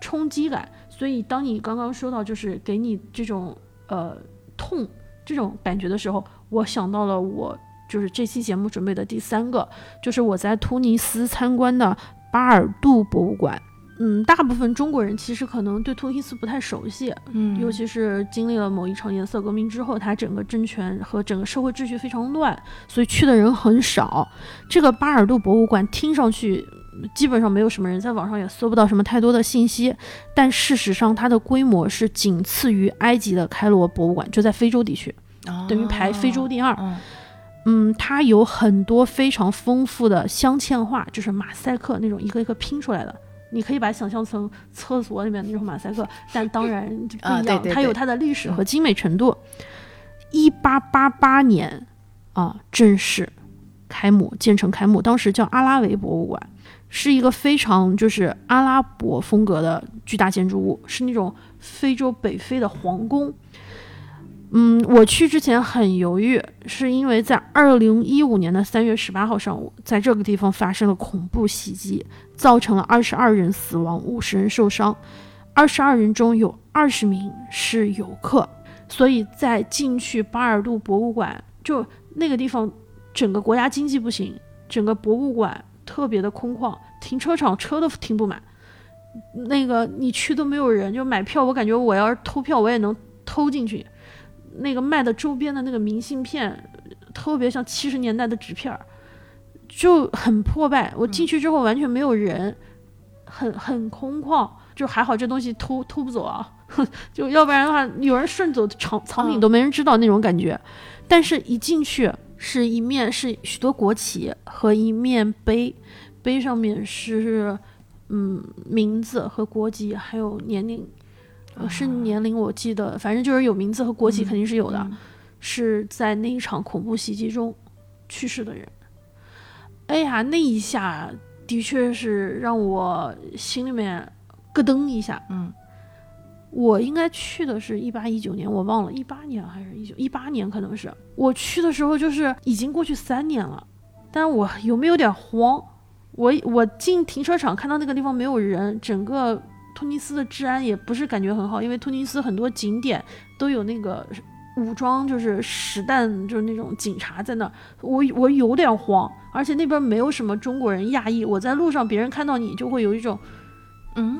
冲击感。所以当你刚刚说到就是给你这种呃痛这种感觉的时候，我想到了我就是这期节目准备的第三个，就是我在突尼斯参观的巴尔杜博物馆。嗯，大部分中国人其实可能对突尼斯不太熟悉，嗯尤其是经历了某一场颜色革命之后，它整个政权和整个社会秩序非常乱，所以去的人很少。这个巴尔杜博物馆听上去基本上没有什么人，在网上也搜不到什么太多的信息，但事实上它的规模是仅次于埃及的开罗博物馆，就在非洲地区，等于排非洲第二。嗯嗯，它有很多非常丰富的镶嵌画，就是马赛克那种一个一个拼出来的。你可以把它想象成厕所里面那种马赛克，但当然就不一样，啊对对对它有它的历史和精美程度。一八八八年啊，正式开幕，建成开幕，当时叫阿拉维博物馆，是一个非常就是阿拉伯风格的巨大建筑物，是那种非洲北非的皇宫。嗯，我去之前很犹豫，是因为在二零一五年的三月十八号上午，在这个地方发生了恐怖袭击，造成了二十二人死亡，五十人受伤，二十二人中有二十名是游客，所以在进去巴尔杜博物馆，就那个地方，整个国家经济不行，整个博物馆特别的空旷，停车场车都停不满，那个你去都没有人，就买票，我感觉我要是偷票，我也能偷进去。那个卖的周边的那个明信片，特别像七十年代的纸片儿，就很破败。我进去之后完全没有人，很很空旷，就还好这东西偷偷不走啊，就要不然的话，有人顺走藏藏品嗯都没人知道那种感觉。但是一进去是一面是许多国旗和一面碑，碑上面是嗯名字和国籍还有年龄。呃是年龄，我记得，反正就是有名字和国籍肯定是有的，嗯是在那一场恐怖袭击中去世的人。哎呀，那一下的确是让我心里面咯噔一下。嗯，我应该去的是一八一九年，我忘了，一八年还是一九一八年，可能是我去的时候，就是已经过去三年了，但我有没有点慌？我我进停车场看到那个地方没有人，整个突尼斯的治安也不是感觉很好，因为突尼斯很多景点都有那个武装，就是实弹，就是那种警察在那儿，我我有点慌，而且那边没有什么中国人亚裔，我在路上别人看到你就会有一种嗯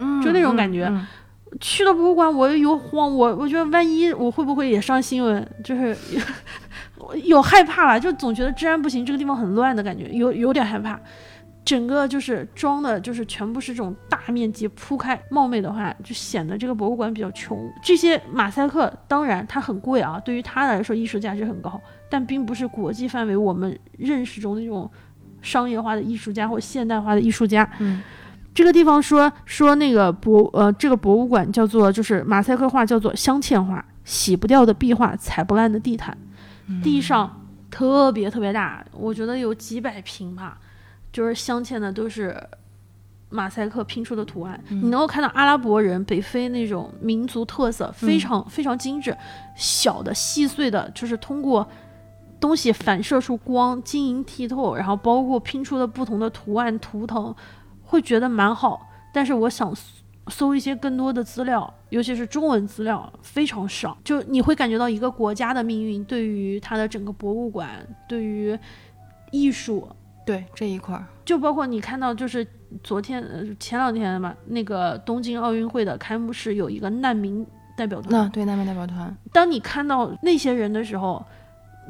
嗯，就那种感觉嗯 去了博物馆，我有慌，我我觉得万一我会不会也上新闻，就是我 有害怕了，就总觉得治安不行，这个地方很乱的感觉，有有点害怕。整个就是装的，就是全部是这种大面积铺开，冒昧的话就显得这个博物馆比较穷。这些马赛克当然它很贵啊，对于它来说艺术价值很高，但并不是国际范围我们认识中那种商业化的艺术家或现代化的艺术家。嗯这个地方说说那个博呃，这个博物馆叫做就是马赛克画叫做镶嵌画，洗不掉的壁画，踩不烂的地毯，地上特别特别大，我觉得有几百平吧，就是镶嵌的都是马赛克拼出的图案，你能够看到阿拉伯人北非那种民族特色，非常、非常精致，小的细碎的，就是通过。东西反射出光，晶莹剔透，然后包括拼出的不同的图案图腾，会觉得蛮好。但是我想搜搜一些更多的资料，尤其是中文资料非常少，就你会感觉到一个国家的命运对于它的整个博物馆，对于艺术，对这一块儿，就包括你看到就是昨天呃前两天嘛，那个东京奥运会的开幕式有一个难民代表团，那对难民代表团，当你看到那些人的时候，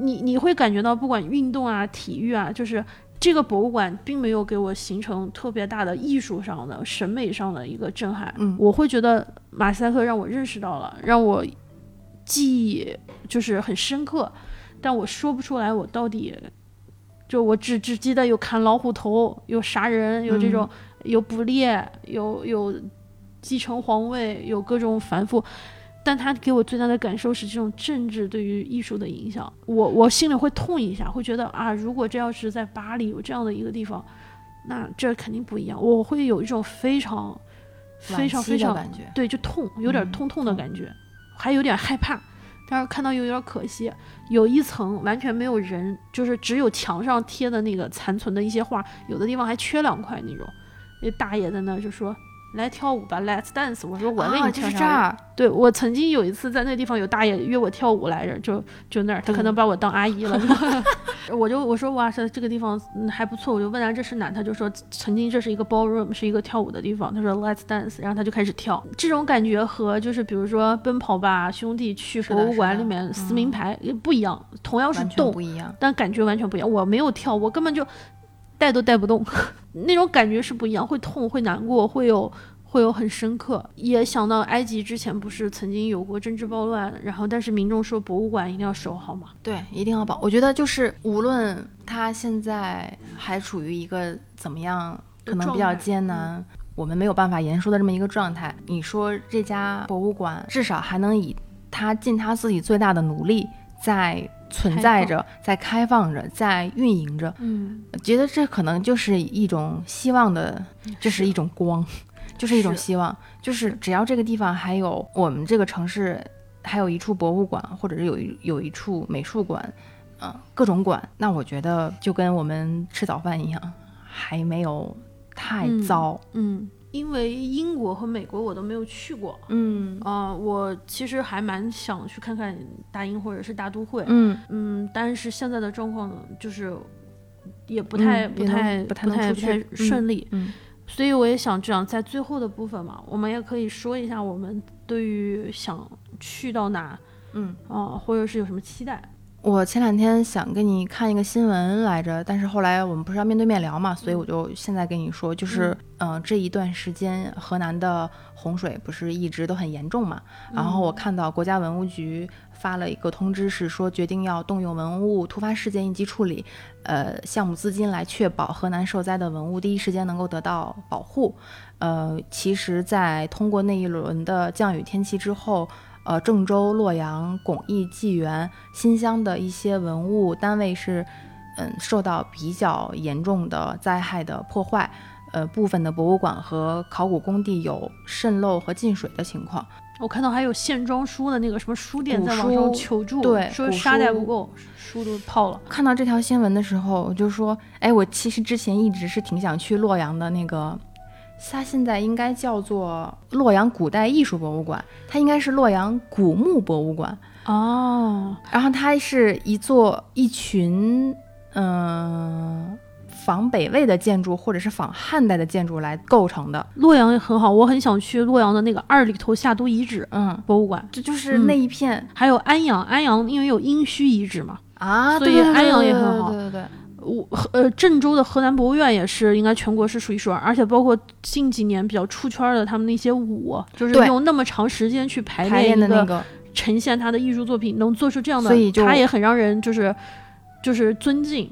你你会感觉到，不管运动啊、体育啊，就是这个博物馆并没有给我形成特别大的艺术上的、审美上的一个震撼。嗯我会觉得马赛克让我认识到了，让我记忆就是很深刻，但我说不出来我到底。就我只只记得有砍老虎头，有杀人，有这种，有捕猎，有有继承皇位，有各种繁复。但他给我最大的感受是这种政治对于艺术的影响，我我心里会痛一下，会觉得啊，如果这要是在巴黎有这样的一个地方，那这肯定不一样，我会有一种非常非常非常感觉，对，就痛，有点嗯痛痛的感觉，还有点害怕。但是看到有点可惜，有一层完全没有人，就是只有墙上贴的那个残存的一些画，有的地方还缺两块那种。那大爷在那就说：“来跳舞吧，Let's dance。”我说：“我给啊，就你这儿，对我曾经有一次在那个地方有大爷约我跳舞来着，就就那儿，他可能把我当阿姨了。我就我说哇塞，这个地方嗯还不错，我就问他这是哪，他就说曾经这是一个 ballroom，是一个跳舞的地方。他说 Let's dance，然后他就开始跳。这种感觉和就是比如说奔跑吧兄弟去博物馆里面撕名牌也不一样，同样是动不，一样。但感觉完全不一样。我没有跳，我根本就带都带不动，那种感觉是不一样，会痛，会难过，会有。会有很深刻，也想到埃及之前不是曾经有过政治暴乱，然后但是民众说博物馆一定要守好嘛，对，一定要保。我觉得就是无论他现在还处于一个怎么样，可能比较艰难，我们没有办法言说的这么一个状态。你说这家博物馆至少还能以他尽他自己最大的努力在存在着，在开放着，在运营着。嗯，觉得这可能就是一种希望的，这是一种光，就是一种希望，就是只要这个地方还有我们这个城市还有一处博物馆，或者是有一有一处美术馆，嗯、各种馆，那我觉得就跟我们吃早饭一样，还没有太嗯糟。嗯，因为英国和美国我都没有去过，嗯。啊、我其实还蛮想去看看大英或者是大都会，嗯。嗯，但是现在的状况就是也不太、嗯不太不太不太嗯顺利，嗯。所以我也想这样，在最后的部分嘛，我们也可以说一下我们对于想去到哪嗯。啊、或者是有什么期待。我前两天想跟你看一个新闻来着，但是后来我们不是要面对面聊嘛，所以我就现在跟你说，就是嗯、呃这一段时间河南的洪水不是一直都很严重嘛，然后我看到国家文物局发了一个通知，是说决定要动用文物突发事件应急处理，呃项目资金来确保河南受灾的文物第一时间能够得到保护。呃，其实，在通过那一轮的降雨天气之后，呃，郑州、洛阳、巩义、济源、新乡的一些文物单位是，嗯，受到比较严重的灾害的破坏。呃，部分的博物馆和考古工地有渗漏和进水的情况。我看到还有线装书的那个什么书店在网上求助，对说沙袋不够，书都泡了。看到这条新闻的时候，我就说，哎，我其实之前一直是挺想去洛阳的那个，它现在应该叫做洛阳古代艺术博物馆，它应该是洛阳古墓博物馆。哦，然后它是一座一群嗯、仿北魏的建筑或者是仿汉代的建筑来构成的。洛阳也很好，我很想去洛阳的那个二里头夏都遗址嗯，博物馆，这就是嗯那一片、还有安阳，安阳因为有殷墟遗址嘛，啊，所以安阳对对也很好。对对对，我呃郑州的河南博物院也是应该全国是数一数二，而且包括近几年比较出圈的他们那些舞，就是用那么长时间去排排练的那个，呈现他的艺术作品，能做出这样的，所以他也很让人就是就是尊敬。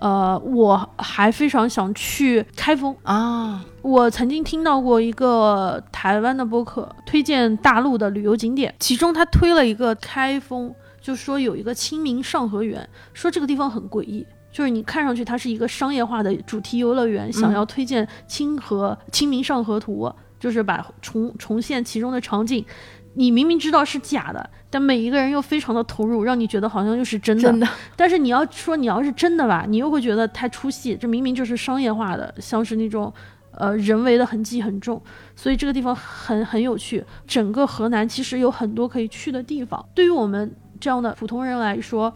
呃，我还非常想去开封。啊，我曾经听到过一个台湾的播客推荐大陆的旅游景点，其中他推了一个开封，就说有一个清明上河园，说这个地方很诡异，就是你看上去它是一个商业化的主题游乐园，想要推荐清河、清明上河图，就是把重重现其中的场景。你明明知道是假的，但每一个人又非常的投入，让你觉得好像又是真的。真的，但是你要说你要是真的吧，你又会觉得太出戏，这明明就是商业化的，像是那种呃人为的痕迹很重，所以这个地方很很有趣。整个河南其实有很多可以去的地方，对于我们这样的普通人来说。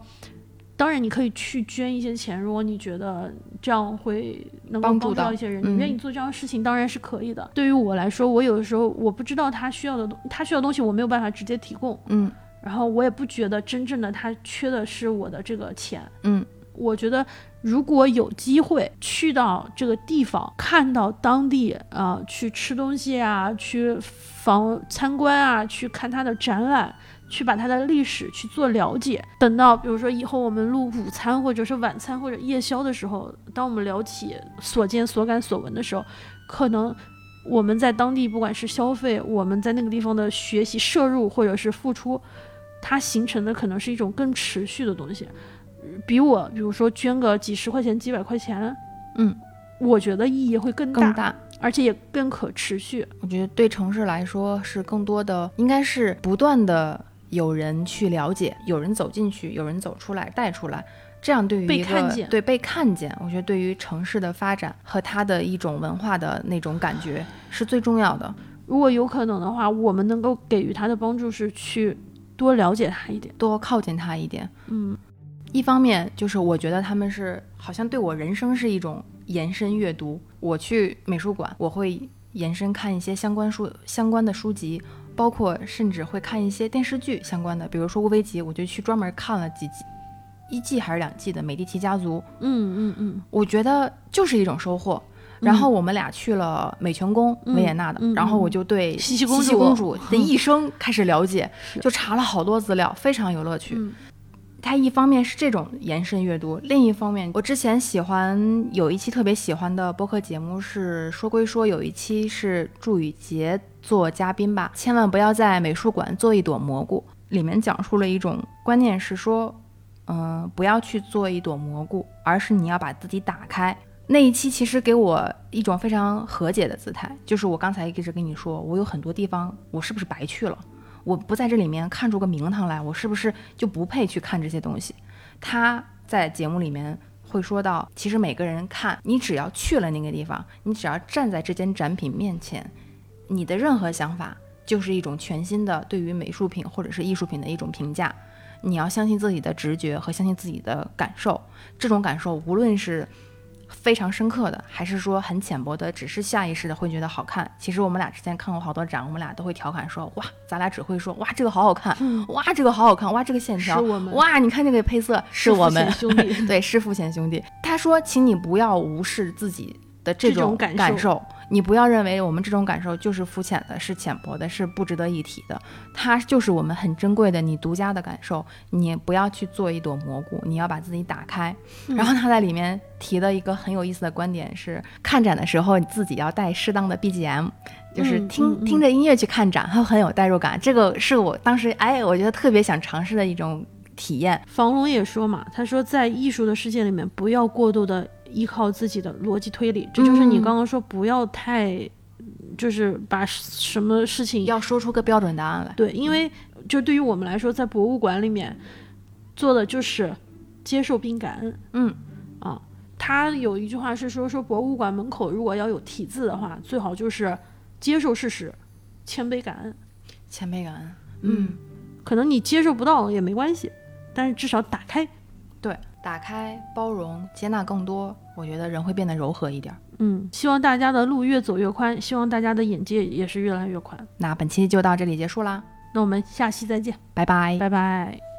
当然，你可以去捐一些钱，如果你觉得这样会能够帮助到到一些人，嗯你愿意做这样的事情，当然是可以的。对于我来说，我有的时候我不知道他需要的东，他需要的东西我没有办法直接提供，嗯。然后我也不觉得真正的他缺的是我的这个钱，嗯，我觉得如果有机会去到这个地方，看到当地啊、呃去吃东西啊，去访参观啊，去看他的展览，去把它的历史去做了解。等到比如说以后我们录午餐或者是晚餐或者夜宵的时候，当我们聊起所见所感所闻的时候，可能我们在当地不管是消费，我们在那个地方的学习摄入或者是付出，它形成的可能是一种更持续的东西。比我比如说捐个几十块钱、几百块钱，嗯，我觉得意义会更大，更大。而且也更可持续。我觉得对城市来说是更多的，应该是不断的有人去了解，有人走进去，有人走出来带出来，这样对于被看见对被看见，我觉得对于城市的发展和它的一种文化的那种感觉是最重要的。如果有可能的话，我们能够给予他的帮助是去多了解他一点。多靠近他一点。嗯，一方面就是我觉得他们是好像对我人生是一种延伸阅读。我去美术馆，我会延伸看一些相关书相关的书籍，包括甚至会看一些电视剧相关的，比如说《乌菲集》，我就去专门看了几集，一季还是两季的《美第奇家族》，嗯嗯嗯，我觉得就是一种收获。然后我们俩去了美泉宫，嗯维也纳的，嗯然后我就对茜茜公主 的一生开始了解，就查了好多资料，非常有乐趣。嗯它一方面是这种延伸阅读，另一方面，我之前喜欢有一期特别喜欢的播客节目是说归说，有一期是祝宇杰做嘉宾吧，千万不要在美术馆做一朵蘑菇。里面讲述了一种观念是说，嗯、不要去做一朵蘑菇，而是你要把自己打开。那一期其实给我一种非常和解的姿态，就是我刚才一直跟你说，我有很多地方我是不是白去了？我不在这里面看出个名堂来，我是不是就不配去看这些东西？他在节目里面会说到，其实每个人看你只要去了那个地方，你只要站在这件展品面前，你的任何想法就是一种全新的对于美术品或者是艺术品的一种评价。你要相信自己的直觉和相信自己的感受，这种感受无论是非常深刻的，还是说很浅薄的，只是下意识的会觉得好看。其实我们俩之前看过好多展，我们俩都会调侃说，哇，咱俩只会说，哇，这个好好看，哇，这个好好看，哇，这个线条，是我们哇，你看这个配色，是我们兄弟对，是父贤兄弟。他说，请你不要无视自己的这这种种感受感受，你不要认为我们这种感受就是肤浅的，是浅薄的，是不值得一提的。它就是我们很珍贵的，你独家的感受。你不要去做一朵蘑菇，你要把自己打开。嗯然后他在里面提的一个很有意思的观点是，看展的时候你自己要带适当的 BGM。就是嗯听、嗯嗯听着音乐去看展，它 很有代入感。这个是我当时哎，我觉得特别想尝试的一种体验。房龙也说嘛，他说在艺术的世界里面，不要过度的依靠自己的逻辑推理，这就是你嗯刚刚说不要太，就是把什么事情要说出个标准答案来。对，因为就对于我们来说，在博物馆里面做的就是接受并感恩嗯，啊。他有一句话是说，说博物馆门口如果要有题字的话，最好就是接受事实，谦卑感恩。谦卑感恩。嗯，可能你接受不到也没关系，但是至少打开。对，打开、包容、接纳更多，我觉得人会变得柔和一点儿。嗯，希望大家的路越走越宽，希望大家的眼界也是越来越宽。那本期就到这里结束啦，那我们下期再见，拜拜。拜拜。